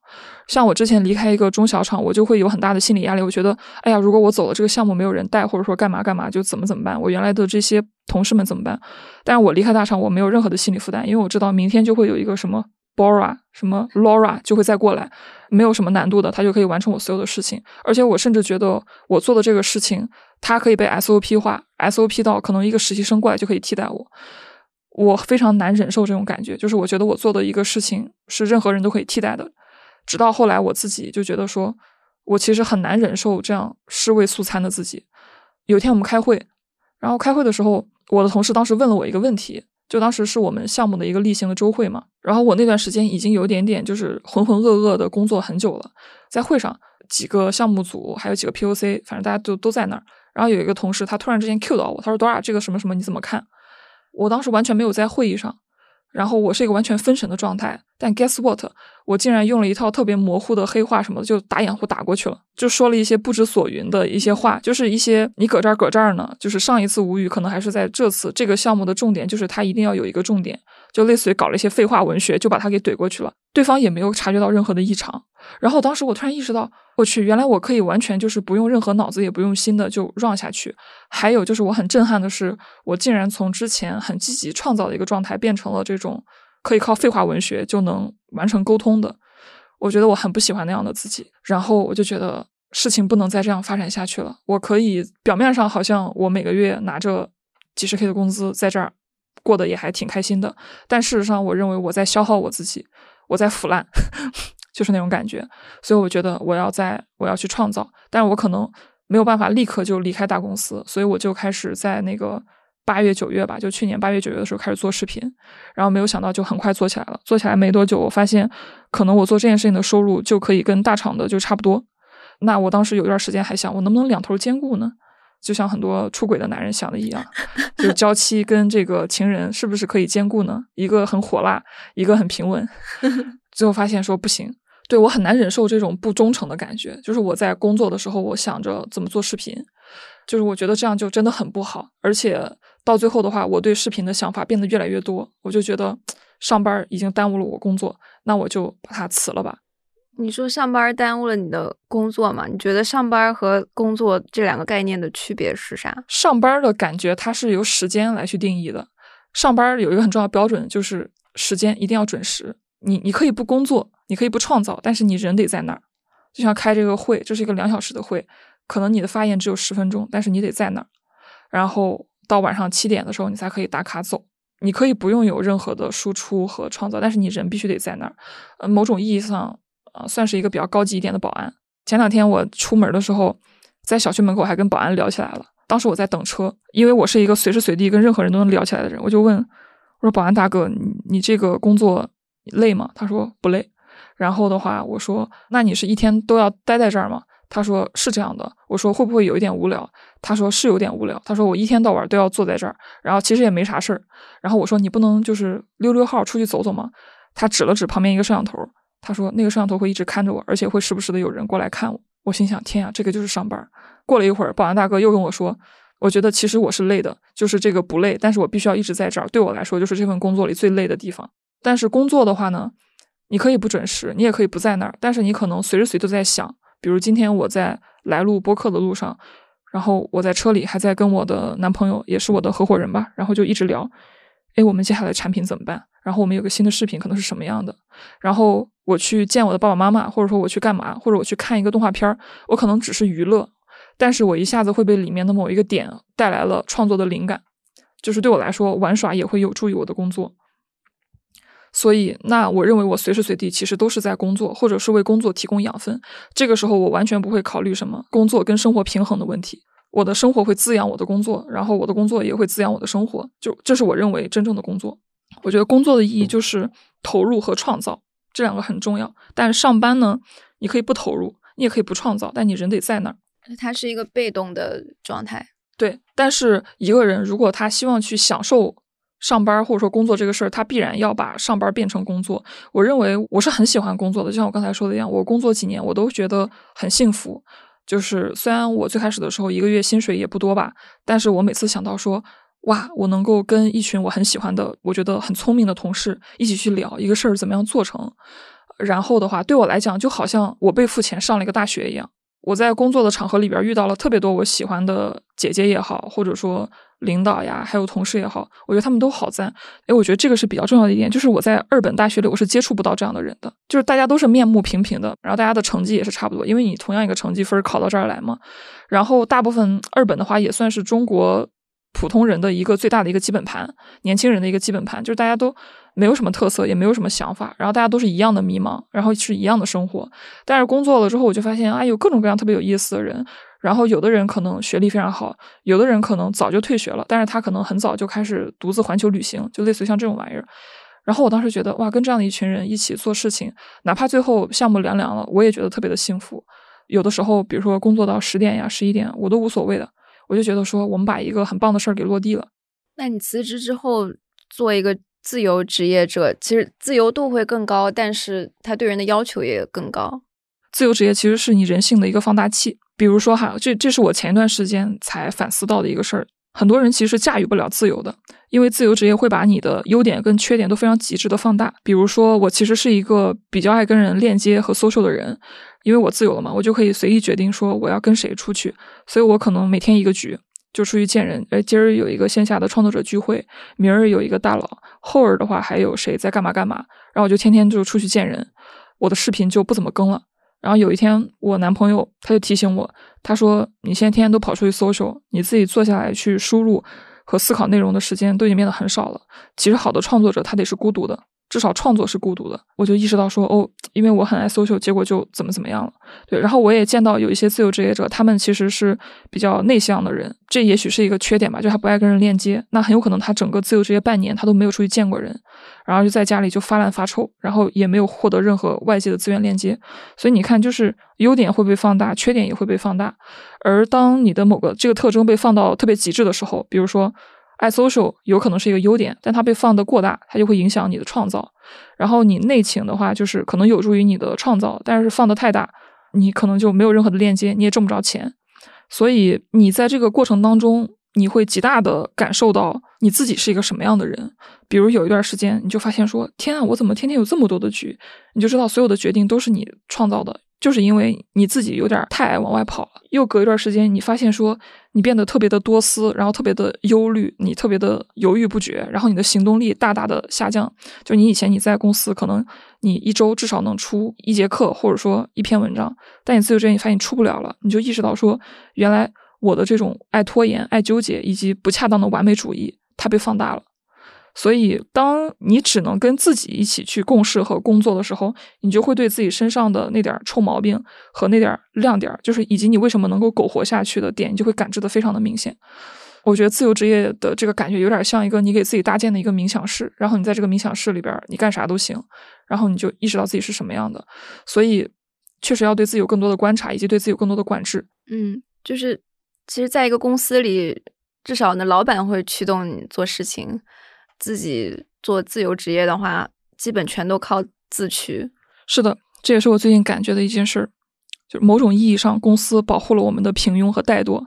像我之前离开一个中小厂，我就会有很大的心理压力。我觉得，哎呀，如果我走了，这个项目没有人带，或者说干嘛干嘛，就怎么怎么办？我原来的这些同事们怎么办？但是我离开大厂，我没有任何的心理负担，因为我知道明天就会有一个什么。Bora 什么 Laura 就会再过来，没有什么难度的，他就可以完成我所有的事情。而且我甚至觉得我做的这个事情，它可以被 SOP 化，SOP 到可能一个实习生过来就可以替代我。我非常难忍受这种感觉，就是我觉得我做的一个事情是任何人都可以替代的。直到后来我自己就觉得说，我其实很难忍受这样尸位素餐的自己。有一天我们开会，然后开会的时候，我的同事当时问了我一个问题。就当时是我们项目的一个例行的周会嘛，然后我那段时间已经有点点就是浑浑噩噩的工作很久了，在会上几个项目组还有几个 POC，反正大家都都在那儿，然后有一个同事他突然之间 Q 到我，他说 Dora 这个什么什么你怎么看？我当时完全没有在会议上。然后我是一个完全分神的状态，但 guess what，我竟然用了一套特别模糊的黑话什么的，就打掩护打过去了，就说了一些不知所云的一些话，就是一些你搁这儿搁这儿呢，就是上一次无语，可能还是在这次这个项目的重点就是它一定要有一个重点。就类似于搞了一些废话文学，就把他给怼过去了。对方也没有察觉到任何的异常。然后当时我突然意识到，我去，原来我可以完全就是不用任何脑子，也不用心的就让下去。还有就是我很震撼的是，我竟然从之前很积极创造的一个状态，变成了这种可以靠废话文学就能完成沟通的。我觉得我很不喜欢那样的自己。然后我就觉得事情不能再这样发展下去了。我可以表面上好像我每个月拿着几十 K 的工资在这儿。过得也还挺开心的，但事实上，我认为我在消耗我自己，我在腐烂，就是那种感觉。所以我觉得我要在，我要去创造，但是我可能没有办法立刻就离开大公司，所以我就开始在那个八月九月吧，就去年八月九月的时候开始做视频，然后没有想到就很快做起来了。做起来没多久，我发现可能我做这件事情的收入就可以跟大厂的就差不多。那我当时有一段时间还想，我能不能两头兼顾呢？就像很多出轨的男人想的一样，就是娇妻跟这个情人是不是可以兼顾呢？一个很火辣，一个很平稳。最后发现说不行，对我很难忍受这种不忠诚的感觉。就是我在工作的时候，我想着怎么做视频，就是我觉得这样就真的很不好。而且到最后的话，我对视频的想法变得越来越多，我就觉得 上班已经耽误了我工作，那我就把它辞了吧。你说上班耽误了你的工作吗？你觉得上班和工作这两个概念的区别是啥？上班的感觉它是由时间来去定义的。上班有一个很重要标准，就是时间一定要准时。你你可以不工作，你可以不创造，但是你人得在那儿。就像开这个会，这是一个两小时的会，可能你的发言只有十分钟，但是你得在那儿。然后到晚上七点的时候，你才可以打卡走。你可以不用有任何的输出和创造，但是你人必须得在那儿。呃，某种意义上。算是一个比较高级一点的保安。前两天我出门的时候，在小区门口还跟保安聊起来了。当时我在等车，因为我是一个随时随地跟任何人都能聊起来的人，我就问我说：“保安大哥，你你这个工作累吗？”他说不累。然后的话，我说：“那你是一天都要待在这儿吗？”他说是这样的。我说会不会有一点无聊？他说是有点无聊。他说我一天到晚都要坐在这儿，然后其实也没啥事儿。然后我说你不能就是溜溜号出去走走吗？他指了指旁边一个摄像头。他说：“那个摄像头会一直看着我，而且会时不时的有人过来看我。”我心想：“天啊，这个就是上班。”过了一会儿，保安大哥又跟我说：“我觉得其实我是累的，就是这个不累，但是我必须要一直在这儿。对我来说，就是这份工作里最累的地方。但是工作的话呢，你可以不准时，你也可以不在那儿，但是你可能随时随地都在想。比如今天我在来录播客的路上，然后我在车里还在跟我的男朋友，也是我的合伙人吧，然后就一直聊：哎，我们接下来产品怎么办？然后我们有个新的视频，可能是什么样的？然后。我去见我的爸爸妈妈，或者说我去干嘛，或者我去看一个动画片儿，我可能只是娱乐，但是我一下子会被里面的某一个点带来了创作的灵感，就是对我来说玩耍也会有助于我的工作。所以，那我认为我随时随地其实都是在工作，或者是为工作提供养分。这个时候，我完全不会考虑什么工作跟生活平衡的问题，我的生活会滋养我的工作，然后我的工作也会滋养我的生活。就这是我认为真正的工作。我觉得工作的意义就是投入和创造。这两个很重要，但上班呢，你可以不投入，你也可以不创造，但你人得在那儿。它是一个被动的状态。对，但是一个人如果他希望去享受上班或者说工作这个事儿，他必然要把上班变成工作。我认为我是很喜欢工作的，就像我刚才说的一样，我工作几年我都觉得很幸福。就是虽然我最开始的时候一个月薪水也不多吧，但是我每次想到说。哇，我能够跟一群我很喜欢的、我觉得很聪明的同事一起去聊一个事儿怎么样做成，然后的话，对我来讲就好像我被付钱上了一个大学一样。我在工作的场合里边遇到了特别多我喜欢的姐姐也好，或者说领导呀，还有同事也好，我觉得他们都好赞。哎，我觉得这个是比较重要的一点，就是我在二本大学里我是接触不到这样的人的，就是大家都是面目平平的，然后大家的成绩也是差不多，因为你同样一个成绩分考到这儿来嘛。然后大部分二本的话也算是中国。普通人的一个最大的一个基本盘，年轻人的一个基本盘，就是大家都没有什么特色，也没有什么想法，然后大家都是一样的迷茫，然后是一样的生活。但是工作了之后，我就发现啊，有各种各样特别有意思的人。然后有的人可能学历非常好，有的人可能早就退学了，但是他可能很早就开始独自环球旅行，就类似于像这种玩意儿。然后我当时觉得哇，跟这样的一群人一起做事情，哪怕最后项目凉凉了，我也觉得特别的幸福。有的时候，比如说工作到十点呀、十一点，我都无所谓的。我就觉得说，我们把一个很棒的事儿给落地了。那你辞职之后做一个自由职业者，其实自由度会更高，但是他对人的要求也更高。自由职业其实是你人性的一个放大器。比如说哈，这这是我前一段时间才反思到的一个事儿。很多人其实驾驭不了自由的，因为自由职业会把你的优点跟缺点都非常极致的放大。比如说，我其实是一个比较爱跟人链接和 social 的人。因为我自由了嘛，我就可以随意决定说我要跟谁出去，所以我可能每天一个局就出去见人。哎，今儿有一个线下的创作者聚会，明儿有一个大佬，后儿的话还有谁在干嘛干嘛，然后我就天天就出去见人，我的视频就不怎么更了。然后有一天，我男朋友他就提醒我，他说：“你现在天天都跑出去搜索你自己坐下来去输入和思考内容的时间都已经变得很少了。其实好的创作者他得是孤独的。”至少创作是孤独的，我就意识到说，哦，因为我很爱 social，结果就怎么怎么样了。对，然后我也见到有一些自由职业者，他们其实是比较内向的人，这也许是一个缺点吧，就他不爱跟人链接。那很有可能他整个自由职业半年他都没有出去见过人，然后就在家里就发烂发臭，然后也没有获得任何外界的资源链接。所以你看，就是优点会被放大，缺点也会被放大。而当你的某个这个特征被放到特别极致的时候，比如说。爱 social 有可能是一个优点，但它被放得过大，它就会影响你的创造。然后你内倾的话，就是可能有助于你的创造，但是放得太大，你可能就没有任何的链接，你也挣不着钱。所以你在这个过程当中，你会极大的感受到你自己是一个什么样的人。比如有一段时间，你就发现说：“天啊，我怎么天天有这么多的局？”你就知道所有的决定都是你创造的。就是因为你自己有点太爱往外跑了，又隔一段时间，你发现说你变得特别的多思，然后特别的忧虑，你特别的犹豫不决，然后你的行动力大大的下降。就你以前你在公司，可能你一周至少能出一节课，或者说一篇文章，但你自由职业，你发现你出不了了，你就意识到说，原来我的这种爱拖延、爱纠结以及不恰当的完美主义，它被放大了。所以，当你只能跟自己一起去共事和工作的时候，你就会对自己身上的那点臭毛病和那点亮点，就是以及你为什么能够苟活下去的点，你就会感知的非常的明显。我觉得自由职业的这个感觉有点像一个你给自己搭建的一个冥想室，然后你在这个冥想室里边，你干啥都行，然后你就意识到自己是什么样的。所以，确实要对自己有更多的观察，以及对自己有更多的管制。嗯，就是其实，在一个公司里，至少呢，老板会驱动你做事情。自己做自由职业的话，基本全都靠自驱。是的，这也是我最近感觉的一件事儿，就是某种意义上，公司保护了我们的平庸和怠惰。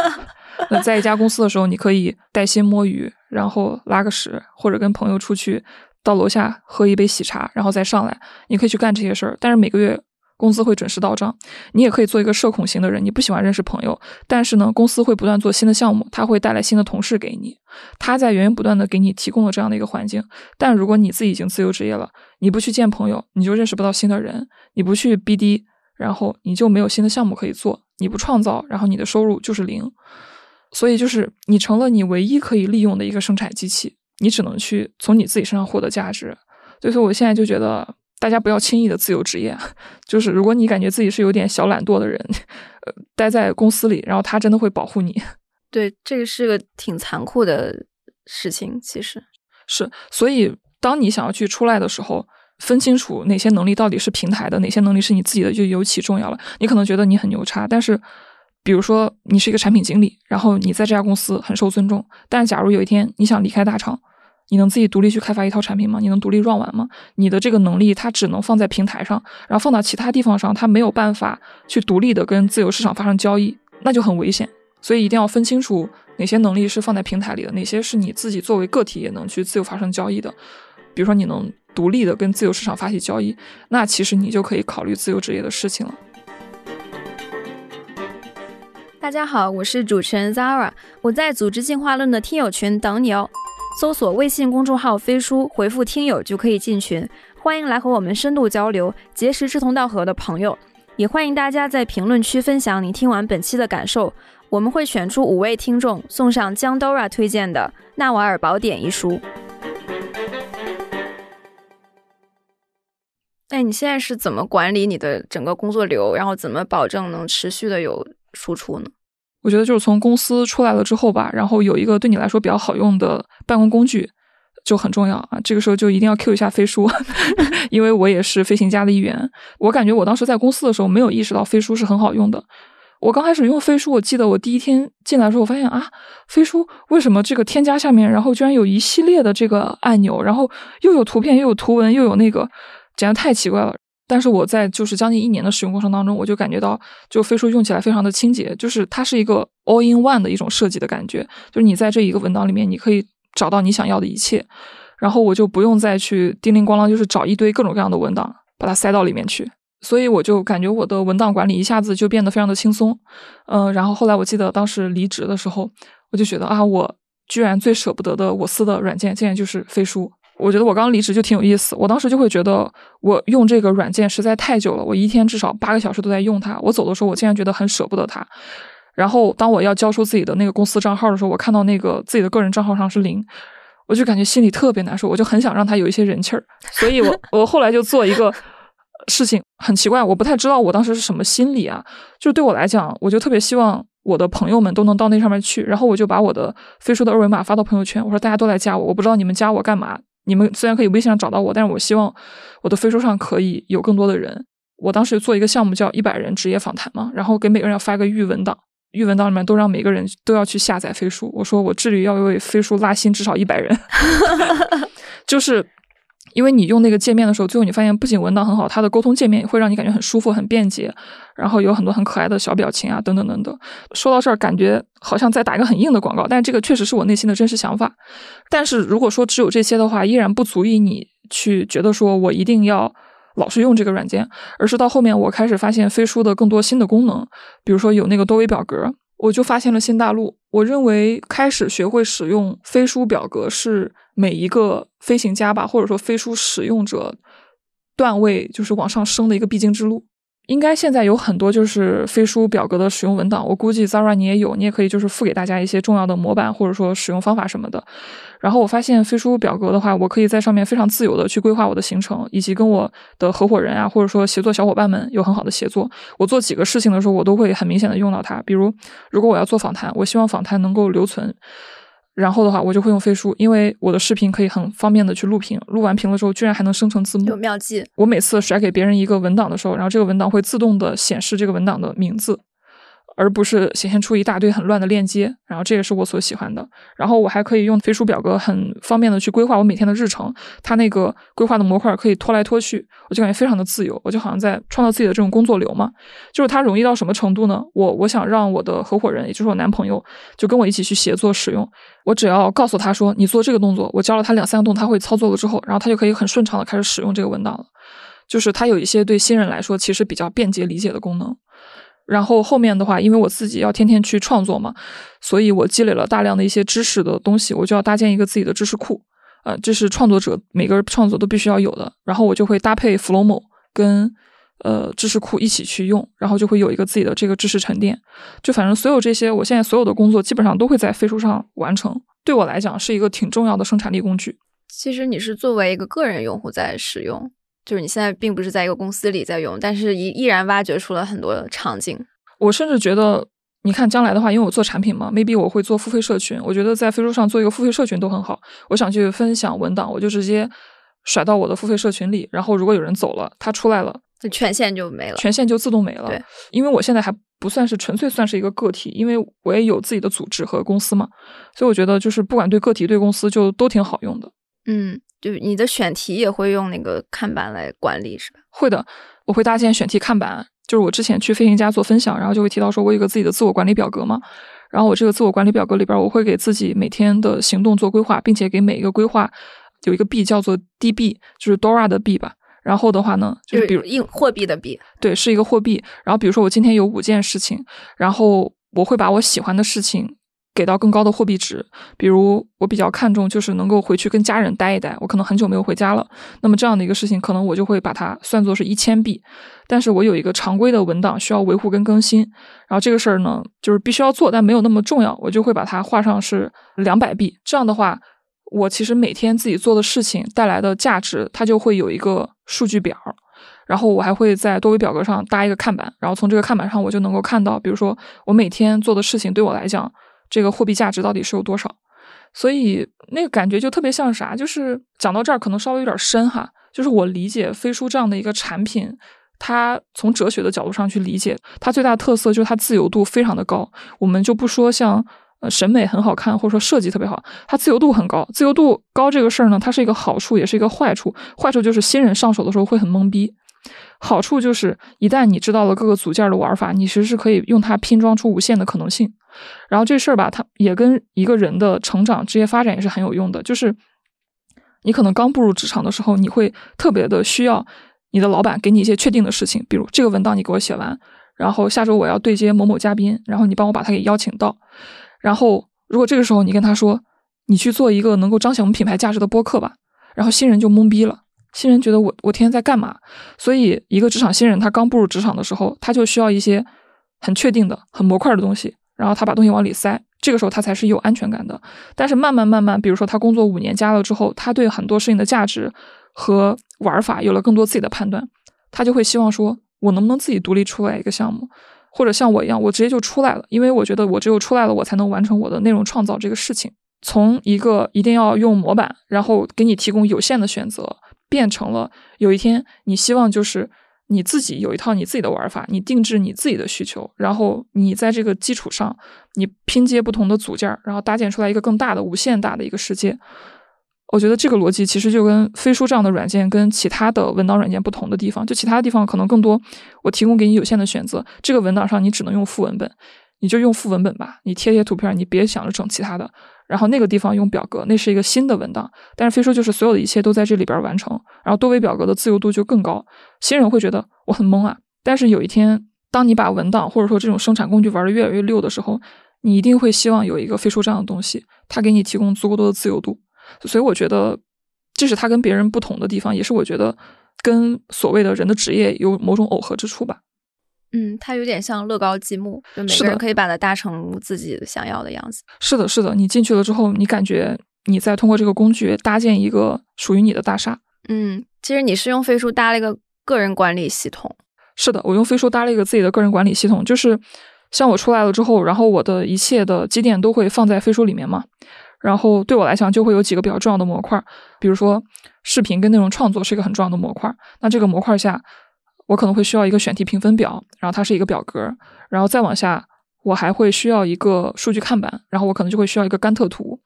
那在一家公司的时候，你可以带薪摸鱼，然后拉个屎，或者跟朋友出去到楼下喝一杯喜茶，然后再上来，你可以去干这些事儿。但是每个月。公司会准时到账，你也可以做一个社恐型的人，你不喜欢认识朋友，但是呢，公司会不断做新的项目，他会带来新的同事给你，他在源源不断的给你提供了这样的一个环境。但如果你自己已经自由职业了，你不去见朋友，你就认识不到新的人；你不去 BD，然后你就没有新的项目可以做；你不创造，然后你的收入就是零。所以就是你成了你唯一可以利用的一个生产机器，你只能去从你自己身上获得价值。所以说，我现在就觉得。大家不要轻易的自由职业，就是如果你感觉自己是有点小懒惰的人，呃，待在公司里，然后他真的会保护你。对，这个是个挺残酷的事情，其实是。所以，当你想要去出来的时候，分清楚哪些能力到底是平台的，哪些能力是你自己的，就尤其重要了。你可能觉得你很牛叉，但是，比如说你是一个产品经理，然后你在这家公司很受尊重，但假如有一天你想离开大厂。你能自己独立去开发一套产品吗？你能独立 run 完吗？你的这个能力，它只能放在平台上，然后放到其他地方上，它没有办法去独立的跟自由市场发生交易，那就很危险。所以一定要分清楚哪些能力是放在平台里的，哪些是你自己作为个体也能去自由发生交易的。比如说你能独立的跟自由市场发起交易，那其实你就可以考虑自由职业的事情了。大家好，我是主持人 Zara，我在组织进化论的听友群等你哦。搜索微信公众号“飞书”，回复“听友”就可以进群。欢迎来和我们深度交流，结识志同道合的朋友。也欢迎大家在评论区分享你听完本期的感受。我们会选出五位听众，送上江 Dora 推荐的《纳瓦尔宝典》一书。哎，你现在是怎么管理你的整个工作流，然后怎么保证能持续的有输出呢？我觉得就是从公司出来了之后吧，然后有一个对你来说比较好用的办公工具就很重要啊。这个时候就一定要 Q 一下飞书，因为我也是飞行家的一员。我感觉我当时在公司的时候没有意识到飞书是很好用的。我刚开始用飞书，我记得我第一天进来的时候，我发现啊，飞书为什么这个添加下面，然后居然有一系列的这个按钮，然后又有图片，又有图文，又有那个，简直太奇怪了。但是我在就是将近一年的使用过程当中，我就感觉到，就飞书用起来非常的清洁，就是它是一个 all in one 的一种设计的感觉，就是你在这一个文档里面，你可以找到你想要的一切，然后我就不用再去叮铃咣啷，就是找一堆各种各样的文档，把它塞到里面去，所以我就感觉我的文档管理一下子就变得非常的轻松，嗯，然后后来我记得当时离职的时候，我就觉得啊，我居然最舍不得的我司的软件，竟然就是飞书。我觉得我刚离职就挺有意思，我当时就会觉得我用这个软件实在太久了，我一天至少八个小时都在用它。我走的时候，我竟然觉得很舍不得它。然后当我要交出自己的那个公司账号的时候，我看到那个自己的个人账号上是零，我就感觉心里特别难受，我就很想让它有一些人气儿。所以我 我后来就做一个事情，很奇怪，我不太知道我当时是什么心理啊。就对我来讲，我就特别希望我的朋友们都能到那上面去，然后我就把我的飞书的二维码发到朋友圈，我说大家都来加我，我不知道你们加我干嘛。你们虽然可以微信上找到我，但是我希望我的飞书上可以有更多的人。我当时做一个项目叫一百人职业访谈嘛，然后给每个人要发个预文档，预文档里面都让每个人都要去下载飞书。我说我致力要为飞书拉新至少一百人，就是因为你用那个界面的时候，最后你发现不仅文档很好，它的沟通界面会让你感觉很舒服、很便捷，然后有很多很可爱的小表情啊，等等等等。说到这儿，感觉好像在打一个很硬的广告，但这个确实是我内心的真实想法。但是如果说只有这些的话，依然不足以你去觉得说我一定要。老是用这个软件，而是到后面我开始发现飞书的更多新的功能，比如说有那个多维表格，我就发现了新大陆。我认为开始学会使用飞书表格是每一个飞行家吧，或者说飞书使用者段位就是往上升的一个必经之路。应该现在有很多就是飞书表格的使用文档，我估计 Zara 你也有，你也可以就是付给大家一些重要的模板或者说使用方法什么的。然后我发现飞书表格的话，我可以在上面非常自由的去规划我的行程，以及跟我的合伙人啊或者说协作小伙伴们有很好的协作。我做几个事情的时候，我都会很明显的用到它。比如，如果我要做访谈，我希望访谈能够留存。然后的话，我就会用飞书，因为我的视频可以很方便的去录屏，录完屏了之后，居然还能生成字幕，有妙计。我每次甩给别人一个文档的时候，然后这个文档会自动的显示这个文档的名字。而不是显现出一大堆很乱的链接，然后这也是我所喜欢的。然后我还可以用飞书表格很方便的去规划我每天的日程，它那个规划的模块可以拖来拖去，我就感觉非常的自由，我就好像在创造自己的这种工作流嘛。就是它容易到什么程度呢？我我想让我的合伙人，也就是我男朋友，就跟我一起去协作使用。我只要告诉他说你做这个动作，我教了他两三个动作，他会操作了之后，然后他就可以很顺畅的开始使用这个文档了。就是它有一些对新人来说其实比较便捷理解的功能。然后后面的话，因为我自己要天天去创作嘛，所以我积累了大量的一些知识的东西，我就要搭建一个自己的知识库，呃，这是创作者每个创作都必须要有的。然后我就会搭配 Flomo 跟呃知识库一起去用，然后就会有一个自己的这个知识沉淀。就反正所有这些，我现在所有的工作基本上都会在飞书上完成，对我来讲是一个挺重要的生产力工具。其实你是作为一个个人用户在使用。就是你现在并不是在一个公司里在用，但是依依然挖掘出了很多场景。我甚至觉得，你看将来的话，因为我做产品嘛，maybe 我会做付费社群。我觉得在飞书上做一个付费社群都很好。我想去分享文档，我就直接甩到我的付费社群里。然后如果有人走了，他出来了，这权限就没了，权限就自动没了。对，因为我现在还不算是纯粹算是一个个体，因为我也有自己的组织和公司嘛，所以我觉得就是不管对个体对公司就都挺好用的。嗯。就你的选题也会用那个看板来管理是吧？会的，我会搭建选题看板。就是我之前去飞行家做分享，然后就会提到说，我有个自己的自我管理表格嘛。然后我这个自我管理表格里边，我会给自己每天的行动做规划，并且给每一个规划有一个币叫做 DB，就是 Dora 的币吧。然后的话呢，就是比如硬货币的币，对，是一个货币。然后比如说我今天有五件事情，然后我会把我喜欢的事情。给到更高的货币值，比如我比较看重就是能够回去跟家人待一待，我可能很久没有回家了，那么这样的一个事情，可能我就会把它算作是一千币，但是我有一个常规的文档需要维护跟更新，然后这个事儿呢，就是必须要做，但没有那么重要，我就会把它画上是两百币，这样的话，我其实每天自己做的事情带来的价值，它就会有一个数据表，然后我还会在多维表格上搭一个看板，然后从这个看板上我就能够看到，比如说我每天做的事情对我来讲。这个货币价值到底是有多少？所以那个感觉就特别像啥？就是讲到这儿可能稍微有点深哈。就是我理解飞书这样的一个产品，它从哲学的角度上去理解，它最大的特色就是它自由度非常的高。我们就不说像呃审美很好看或者说设计特别好，它自由度很高。自由度高这个事儿呢，它是一个好处，也是一个坏处。坏处就是新人上手的时候会很懵逼。好处就是，一旦你知道了各个组件的玩法，你其实是可以用它拼装出无限的可能性。然后这事儿吧，它也跟一个人的成长、职业发展也是很有用的。就是你可能刚步入职场的时候，你会特别的需要你的老板给你一些确定的事情，比如这个文档你给我写完，然后下周我要对接某某嘉宾，然后你帮我把他给邀请到。然后如果这个时候你跟他说，你去做一个能够彰显我们品牌价值的播客吧，然后新人就懵逼了。新人觉得我我天天在干嘛？所以一个职场新人他刚步入职场的时候，他就需要一些很确定的、很模块的东西，然后他把东西往里塞，这个时候他才是有安全感的。但是慢慢慢慢，比如说他工作五年加了之后，他对很多事情的价值和玩法有了更多自己的判断，他就会希望说，我能不能自己独立出来一个项目，或者像我一样，我直接就出来了，因为我觉得我只有出来了，我才能完成我的内容创造这个事情。从一个一定要用模板，然后给你提供有限的选择。变成了有一天，你希望就是你自己有一套你自己的玩法，你定制你自己的需求，然后你在这个基础上，你拼接不同的组件，然后搭建出来一个更大的、无限大的一个世界。我觉得这个逻辑其实就跟飞书这样的软件跟其他的文档软件不同的地方，就其他地方可能更多，我提供给你有限的选择。这个文档上你只能用副文本，你就用副文本吧，你贴贴图片，你别想着整其他的。然后那个地方用表格，那是一个新的文档，但是飞书就是所有的一切都在这里边完成，然后多维表格的自由度就更高。新人会觉得我很懵啊，但是有一天，当你把文档或者说这种生产工具玩的越来越溜的时候，你一定会希望有一个飞书这样的东西，它给你提供足够多的自由度。所以我觉得这是它跟别人不同的地方，也是我觉得跟所谓的人的职业有某种耦合之处吧。嗯，它有点像乐高积木，就每个人可以把它搭成自己想要的样子。是的，是的，你进去了之后，你感觉你在通过这个工具搭建一个属于你的大厦。嗯，其实你是用飞书搭了一个个人管理系统。是的，我用飞书搭了一个自己的个人管理系统，就是像我出来了之后，然后我的一切的积淀都会放在飞书里面嘛。然后对我来讲，就会有几个比较重要的模块，比如说视频跟内容创作是一个很重要的模块。那这个模块下。我可能会需要一个选题评分表，然后它是一个表格，然后再往下，我还会需要一个数据看板，然后我可能就会需要一个甘特图，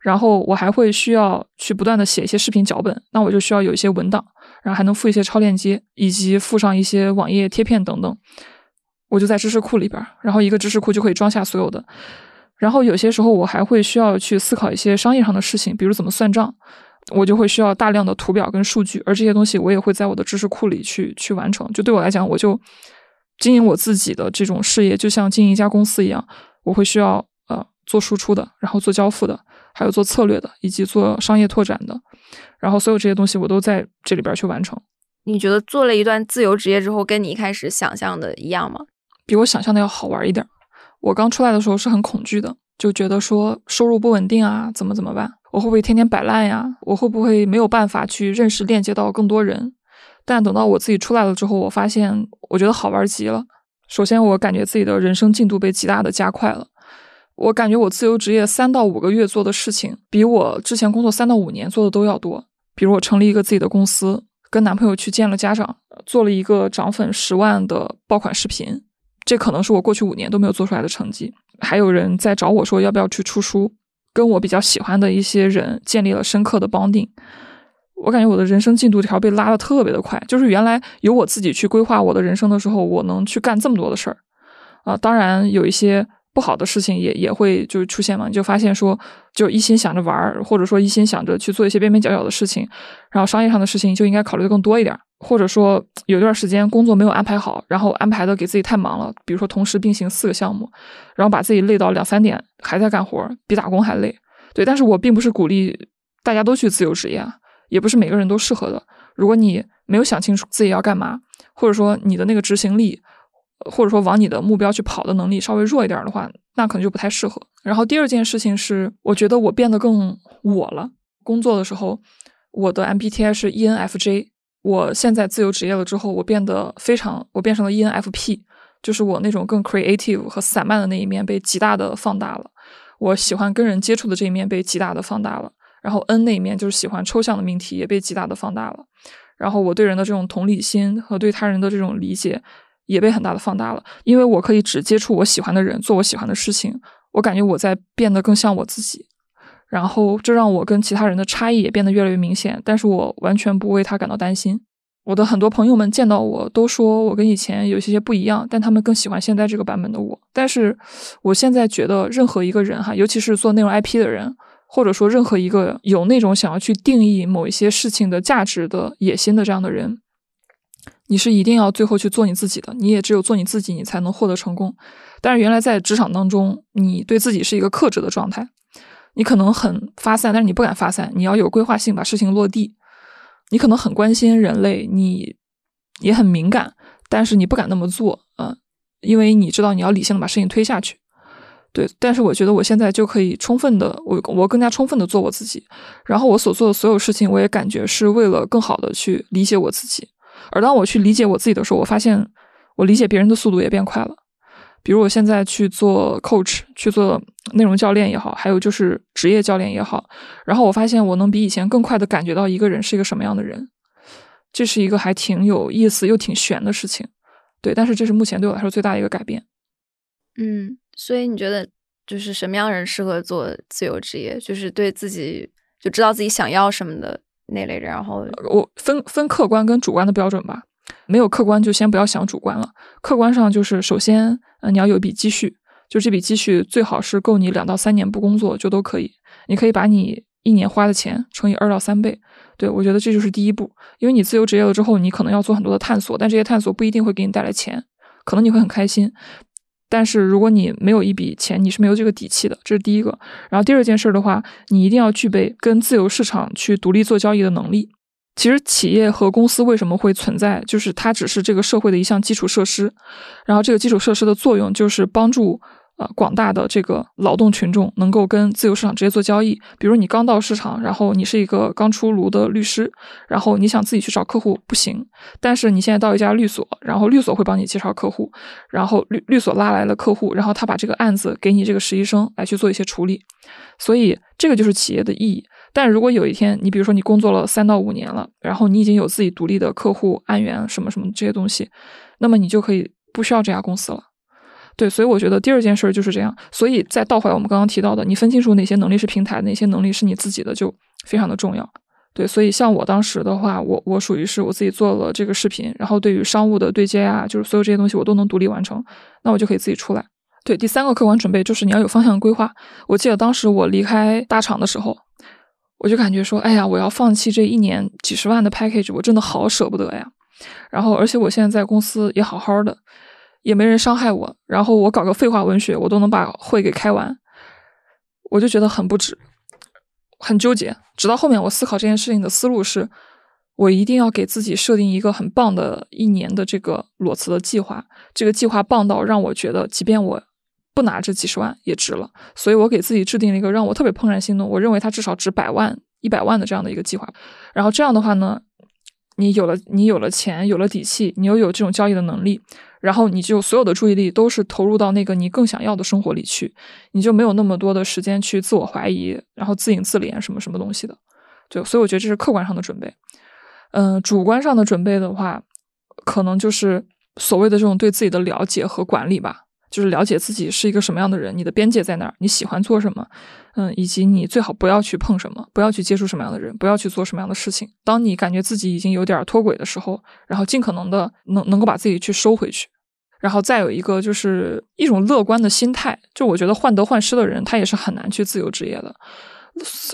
然后我还会需要去不断的写一些视频脚本，那我就需要有一些文档，然后还能附一些超链接，以及附上一些网页贴片等等，我就在知识库里边，然后一个知识库就可以装下所有的，然后有些时候我还会需要去思考一些商业上的事情，比如怎么算账。我就会需要大量的图表跟数据，而这些东西我也会在我的知识库里去去完成。就对我来讲，我就经营我自己的这种事业，就像经营一家公司一样，我会需要呃做输出的，然后做交付的，还有做策略的，以及做商业拓展的，然后所有这些东西我都在这里边去完成。你觉得做了一段自由职业之后，跟你一开始想象的一样吗？比我想象的要好玩一点。我刚出来的时候是很恐惧的，就觉得说收入不稳定啊，怎么怎么办？我会不会天天摆烂呀？我会不会没有办法去认识、链接到更多人？但等到我自己出来了之后，我发现我觉得好玩极了。首先，我感觉自己的人生进度被极大的加快了。我感觉我自由职业三到五个月做的事情，比我之前工作三到五年做的都要多。比如我成立一个自己的公司，跟男朋友去见了家长，做了一个涨粉十万的爆款视频，这可能是我过去五年都没有做出来的成绩。还有人在找我说要不要去出书。跟我比较喜欢的一些人建立了深刻的绑定我感觉我的人生进度条被拉的特别的快。就是原来由我自己去规划我的人生的时候，我能去干这么多的事儿啊。当然有一些不好的事情也也会就出现嘛，你就发现说，就一心想着玩儿，或者说一心想着去做一些边边角角的事情，然后商业上的事情就应该考虑的更多一点。或者说有段时间工作没有安排好，然后安排的给自己太忙了，比如说同时并行四个项目，然后把自己累到两三点还在干活，比打工还累。对，但是我并不是鼓励大家都去自由职业，也不是每个人都适合的。如果你没有想清楚自己要干嘛，或者说你的那个执行力，或者说往你的目标去跑的能力稍微弱一点的话，那可能就不太适合。然后第二件事情是，我觉得我变得更我了。工作的时候，我的 MBTI 是 ENFJ。我现在自由职业了之后，我变得非常，我变成了 ENFP，就是我那种更 creative 和散漫的那一面被极大的放大了。我喜欢跟人接触的这一面被极大的放大了。然后 N 那一面就是喜欢抽象的命题也被极大的放大了。然后我对人的这种同理心和对他人的这种理解也被很大的放大了。因为我可以只接触我喜欢的人，做我喜欢的事情，我感觉我在变得更像我自己。然后这让我跟其他人的差异也变得越来越明显，但是我完全不为他感到担心。我的很多朋友们见到我都说我跟以前有些些不一样，但他们更喜欢现在这个版本的我。但是我现在觉得，任何一个人哈，尤其是做内容 IP 的人，或者说任何一个有那种想要去定义某一些事情的价值的野心的这样的人，你是一定要最后去做你自己的。你也只有做你自己，你才能获得成功。但是原来在职场当中，你对自己是一个克制的状态。你可能很发散，但是你不敢发散。你要有规划性，把事情落地。你可能很关心人类，你也很敏感，但是你不敢那么做，嗯，因为你知道你要理性的把事情推下去。对，但是我觉得我现在就可以充分的，我我更加充分的做我自己。然后我所做的所有事情，我也感觉是为了更好的去理解我自己。而当我去理解我自己的时候，我发现我理解别人的速度也变快了。比如我现在去做 coach，去做内容教练也好，还有就是职业教练也好，然后我发现我能比以前更快的感觉到一个人是一个什么样的人。这是一个还挺有意思又挺悬的事情。对，但是这是目前对我来说最大的一个改变。嗯，所以你觉得就是什么样人适合做自由职业？就是对自己就知道自己想要什么的那类人。然后我分分客观跟主观的标准吧。没有客观就先不要想主观了。客观上就是首先，呃，你要有一笔积蓄，就这笔积蓄最好是够你两到三年不工作就都可以。你可以把你一年花的钱乘以二到三倍。对我觉得这就是第一步，因为你自由职业了之后，你可能要做很多的探索，但这些探索不一定会给你带来钱，可能你会很开心。但是如果你没有一笔钱，你是没有这个底气的，这是第一个。然后第二件事的话，你一定要具备跟自由市场去独立做交易的能力。其实企业和公司为什么会存在，就是它只是这个社会的一项基础设施。然后这个基础设施的作用就是帮助。呃，广大的这个劳动群众能够跟自由市场直接做交易。比如你刚到市场，然后你是一个刚出炉的律师，然后你想自己去找客户不行。但是你现在到一家律所，然后律所会帮你介绍客户，然后律律所拉来了客户，然后他把这个案子给你这个实习生来去做一些处理。所以这个就是企业的意义。但如果有一天你比如说你工作了三到五年了，然后你已经有自己独立的客户案源什么什么这些东西，那么你就可以不需要这家公司了。对，所以我觉得第二件事就是这样。所以再倒回来，我们刚刚提到的，你分清楚哪些能力是平台，哪些能力是你自己的，就非常的重要。对，所以像我当时的话，我我属于是我自己做了这个视频，然后对于商务的对接啊，就是所有这些东西我都能独立完成，那我就可以自己出来。对，第三个客观准备就是你要有方向规划。我记得当时我离开大厂的时候，我就感觉说，哎呀，我要放弃这一年几十万的 package，我真的好舍不得呀。然后，而且我现在在公司也好好的。也没人伤害我，然后我搞个废话文学，我都能把会给开完，我就觉得很不值，很纠结。直到后面我思考这件事情的思路是，我一定要给自己设定一个很棒的一年的这个裸辞的计划，这个计划棒到让我觉得，即便我不拿这几十万也值了。所以我给自己制定了一个让我特别怦然心动，我认为它至少值百万、一百万的这样的一个计划。然后这样的话呢，你有了你有了钱，有了底气，你又有这种交易的能力。然后你就所有的注意力都是投入到那个你更想要的生活里去，你就没有那么多的时间去自我怀疑，然后自影自怜什么什么东西的。就所以我觉得这是客观上的准备。嗯，主观上的准备的话，可能就是所谓的这种对自己的了解和管理吧。就是了解自己是一个什么样的人，你的边界在哪儿，你喜欢做什么，嗯，以及你最好不要去碰什么，不要去接触什么样的人，不要去做什么样的事情。当你感觉自己已经有点脱轨的时候，然后尽可能的能能够把自己去收回去。然后再有一个就是一种乐观的心态，就我觉得患得患失的人他也是很难去自由职业的。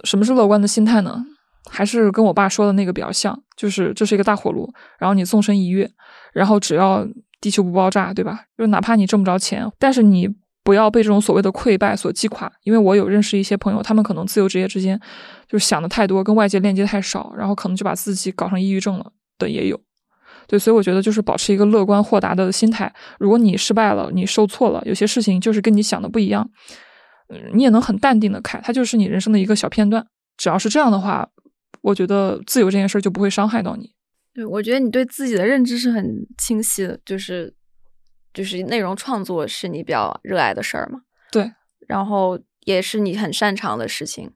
什么是乐观的心态呢？还是跟我爸说的那个比较像，就是这是一个大火炉，然后你纵身一跃，然后只要。地球不爆炸，对吧？就哪怕你挣不着钱，但是你不要被这种所谓的溃败所击垮。因为我有认识一些朋友，他们可能自由职业之间就想的太多，跟外界链接太少，然后可能就把自己搞成抑郁症了的也有。对，所以我觉得就是保持一个乐观豁达的心态。如果你失败了，你受挫了，有些事情就是跟你想的不一样，你也能很淡定的看，它就是你人生的一个小片段。只要是这样的话，我觉得自由这件事就不会伤害到你。对，我觉得你对自己的认知是很清晰的，就是就是内容创作是你比较热爱的事儿嘛。对，然后也是你很擅长的事情，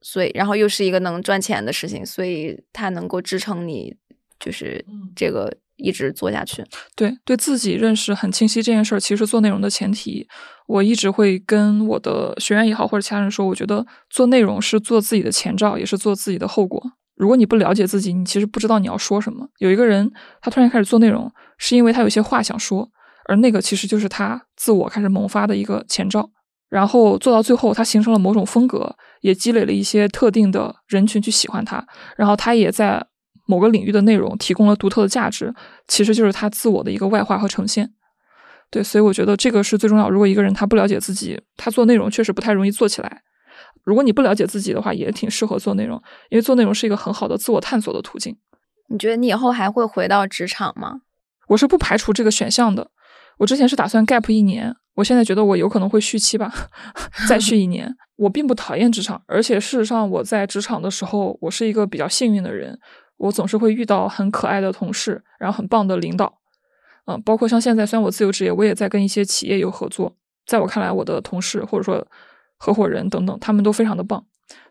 所以然后又是一个能赚钱的事情，所以它能够支撑你，就是这个一直做下去。对，对自己认识很清晰这件事儿，其实做内容的前提，我一直会跟我的学员也好或者其他人说，我觉得做内容是做自己的前兆，也是做自己的后果。如果你不了解自己，你其实不知道你要说什么。有一个人，他突然开始做内容，是因为他有些话想说，而那个其实就是他自我开始萌发的一个前兆。然后做到最后，他形成了某种风格，也积累了一些特定的人群去喜欢他。然后他也在某个领域的内容提供了独特的价值，其实就是他自我的一个外化和呈现。对，所以我觉得这个是最重要。如果一个人他不了解自己，他做内容确实不太容易做起来。如果你不了解自己的话，也挺适合做内容，因为做内容是一个很好的自我探索的途径。你觉得你以后还会回到职场吗？我是不排除这个选项的。我之前是打算 gap 一年，我现在觉得我有可能会续期吧，再续一年。我并不讨厌职场，而且事实上我在职场的时候，我是一个比较幸运的人，我总是会遇到很可爱的同事，然后很棒的领导。嗯，包括像现在，虽然我自由职业，我也在跟一些企业有合作。在我看来，我的同事或者说。合伙人等等，他们都非常的棒，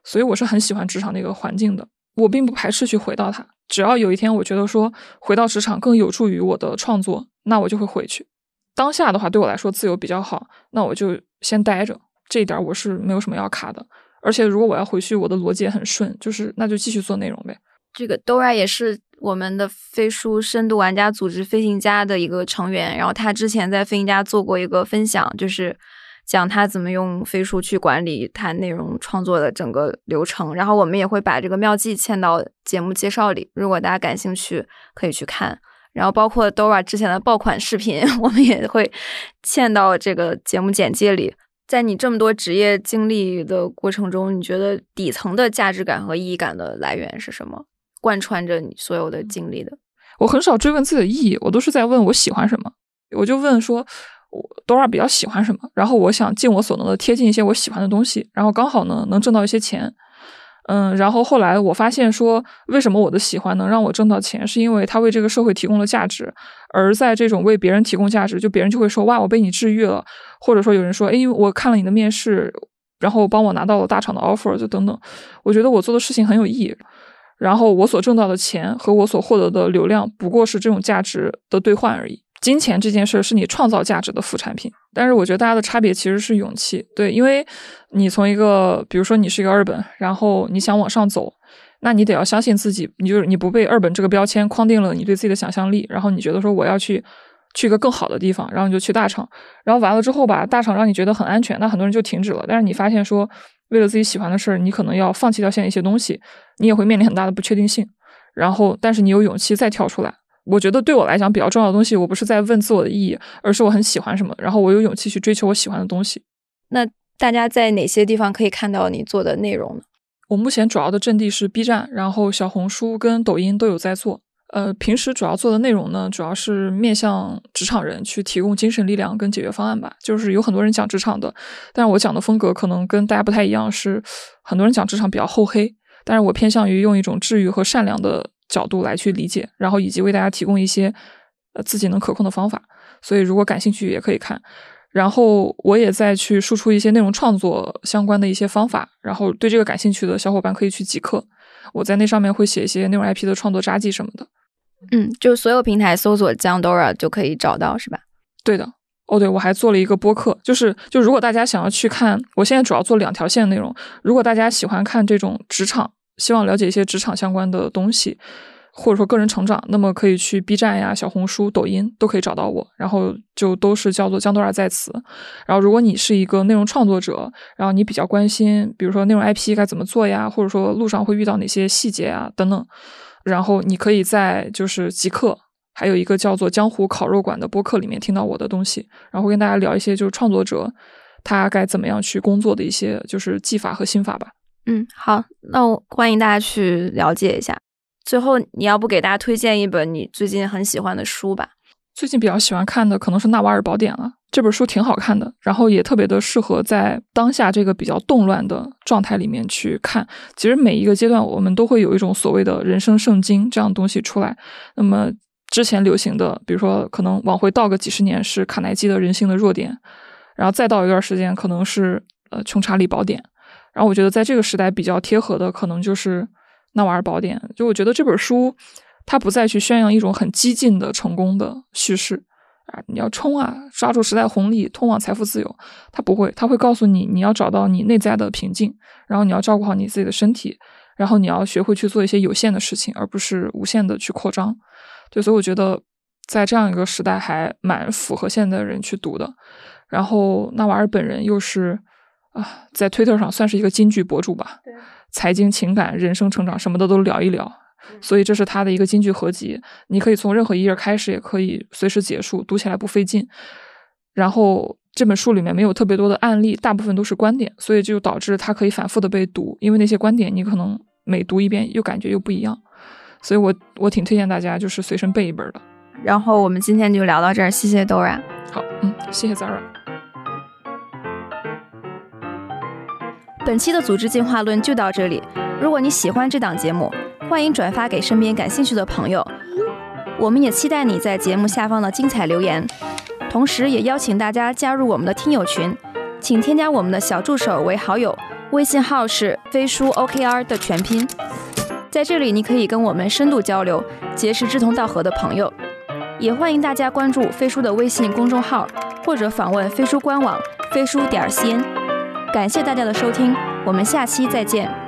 所以我是很喜欢职场那个环境的。我并不排斥去回到它，只要有一天我觉得说回到职场更有助于我的创作，那我就会回去。当下的话，对我来说自由比较好，那我就先待着。这一点我是没有什么要卡的。而且如果我要回去，我的逻辑也很顺，就是那就继续做内容呗。这个 Dora 也是我们的飞书深度玩家组织飞行家的一个成员，然后他之前在飞行家做过一个分享，就是讲他怎么用飞书去管理他内容创作的整个流程。然后我们也会把这个妙计嵌到节目介绍里，如果大家感兴趣可以去看。然后包括 Dora 之前的爆款视频，我们也会嵌到这个节目简介里。在你这么多职业经历的过程中，你觉得底层的价值感和意义感的来源是什么？贯穿着你所有的经历的？我很少追问自己的意义，我都是在问我喜欢什么。我就问说，我多少比较喜欢什么？然后我想尽我所能的贴近一些我喜欢的东西，然后刚好呢能挣到一些钱。嗯，然后后来我发现说，为什么我的喜欢能让我挣到钱，是因为他为这个社会提供了价值。而在这种为别人提供价值，就别人就会说哇，我被你治愈了，或者说有人说，哎，我看了你的面试，然后帮我拿到了大厂的 offer，就等等。我觉得我做的事情很有意义，然后我所挣到的钱和我所获得的流量，不过是这种价值的兑换而已。金钱这件事是你创造价值的副产品，但是我觉得大家的差别其实是勇气。对，因为你从一个，比如说你是一个二本，然后你想往上走，那你得要相信自己，你就是你不被二本这个标签框定了你对自己的想象力，然后你觉得说我要去去一个更好的地方，然后你就去大厂，然后完了之后吧，大厂让你觉得很安全，那很多人就停止了。但是你发现说，为了自己喜欢的事儿，你可能要放弃掉现在一些东西，你也会面临很大的不确定性。然后，但是你有勇气再跳出来。我觉得对我来讲比较重要的东西，我不是在问自我的意义，而是我很喜欢什么，然后我有勇气去追求我喜欢的东西。那大家在哪些地方可以看到你做的内容呢？我目前主要的阵地是 B 站，然后小红书跟抖音都有在做。呃，平时主要做的内容呢，主要是面向职场人去提供精神力量跟解决方案吧。就是有很多人讲职场的，但是我讲的风格可能跟大家不太一样，是很多人讲职场比较厚黑，但是我偏向于用一种治愈和善良的。角度来去理解，然后以及为大家提供一些呃自己能可控的方法。所以如果感兴趣也可以看。然后我也在去输出一些内容创作相关的一些方法。然后对这个感兴趣的小伙伴可以去极客，我在那上面会写一些内容 IP 的创作札记什么的。嗯，就所有平台搜索江 Dora 就可以找到，是吧？对的。哦，对，我还做了一个播客，就是就如果大家想要去看，我现在主要做两条线内容。如果大家喜欢看这种职场。希望了解一些职场相关的东西，或者说个人成长，那么可以去 B 站呀、小红书、抖音都可以找到我，然后就都是叫做江多尔在此。然后如果你是一个内容创作者，然后你比较关心，比如说内容 IP 该怎么做呀，或者说路上会遇到哪些细节啊等等，然后你可以在就是极客还有一个叫做江湖烤肉馆的播客里面听到我的东西，然后跟大家聊一些就是创作者他该怎么样去工作的一些就是技法和心法吧。嗯，好，那我欢迎大家去了解一下。最后，你要不给大家推荐一本你最近很喜欢的书吧？最近比较喜欢看的可能是《纳瓦尔宝典》了。这本书挺好看的，然后也特别的适合在当下这个比较动乱的状态里面去看。其实每一个阶段，我们都会有一种所谓的人生圣经这样的东西出来。那么之前流行的，比如说可能往回倒个几十年是卡耐基的《人性的弱点》，然后再到一段时间可能是呃《穷查理宝典》。然后我觉得在这个时代比较贴合的，可能就是《纳瓦尔宝典》。就我觉得这本书，它不再去宣扬一种很激进的成功的叙事啊，你要冲啊，抓住时代红利，通往财富自由。它不会，它会告诉你，你要找到你内在的平静，然后你要照顾好你自己的身体，然后你要学会去做一些有限的事情，而不是无限的去扩张。对，所以我觉得在这样一个时代，还蛮符合现在人去读的。然后纳瓦尔本人又是。啊，在推特上算是一个金句博主吧，财经、情感、人生成长什么的都聊一聊，所以这是他的一个金句合集。你可以从任何一页开始，也可以随时结束，读起来不费劲。然后这本书里面没有特别多的案例，大部分都是观点，所以就导致它可以反复的被读，因为那些观点你可能每读一遍又感觉又不一样。所以我我挺推荐大家就是随身备一本的。然后我们今天就聊到这儿，谢谢 Dora。好，嗯，谢谢 Zara。本期的组织进化论就到这里。如果你喜欢这档节目，欢迎转发给身边感兴趣的朋友。我们也期待你在节目下方的精彩留言，同时也邀请大家加入我们的听友群，请添加我们的小助手为好友。微信号是飞书 okr 的全拼，在这里你可以跟我们深度交流，结识志同道合的朋友。也欢迎大家关注飞书的微信公众号，或者访问飞书官网——飞书点 cn。感谢大家的收听我们下期再见。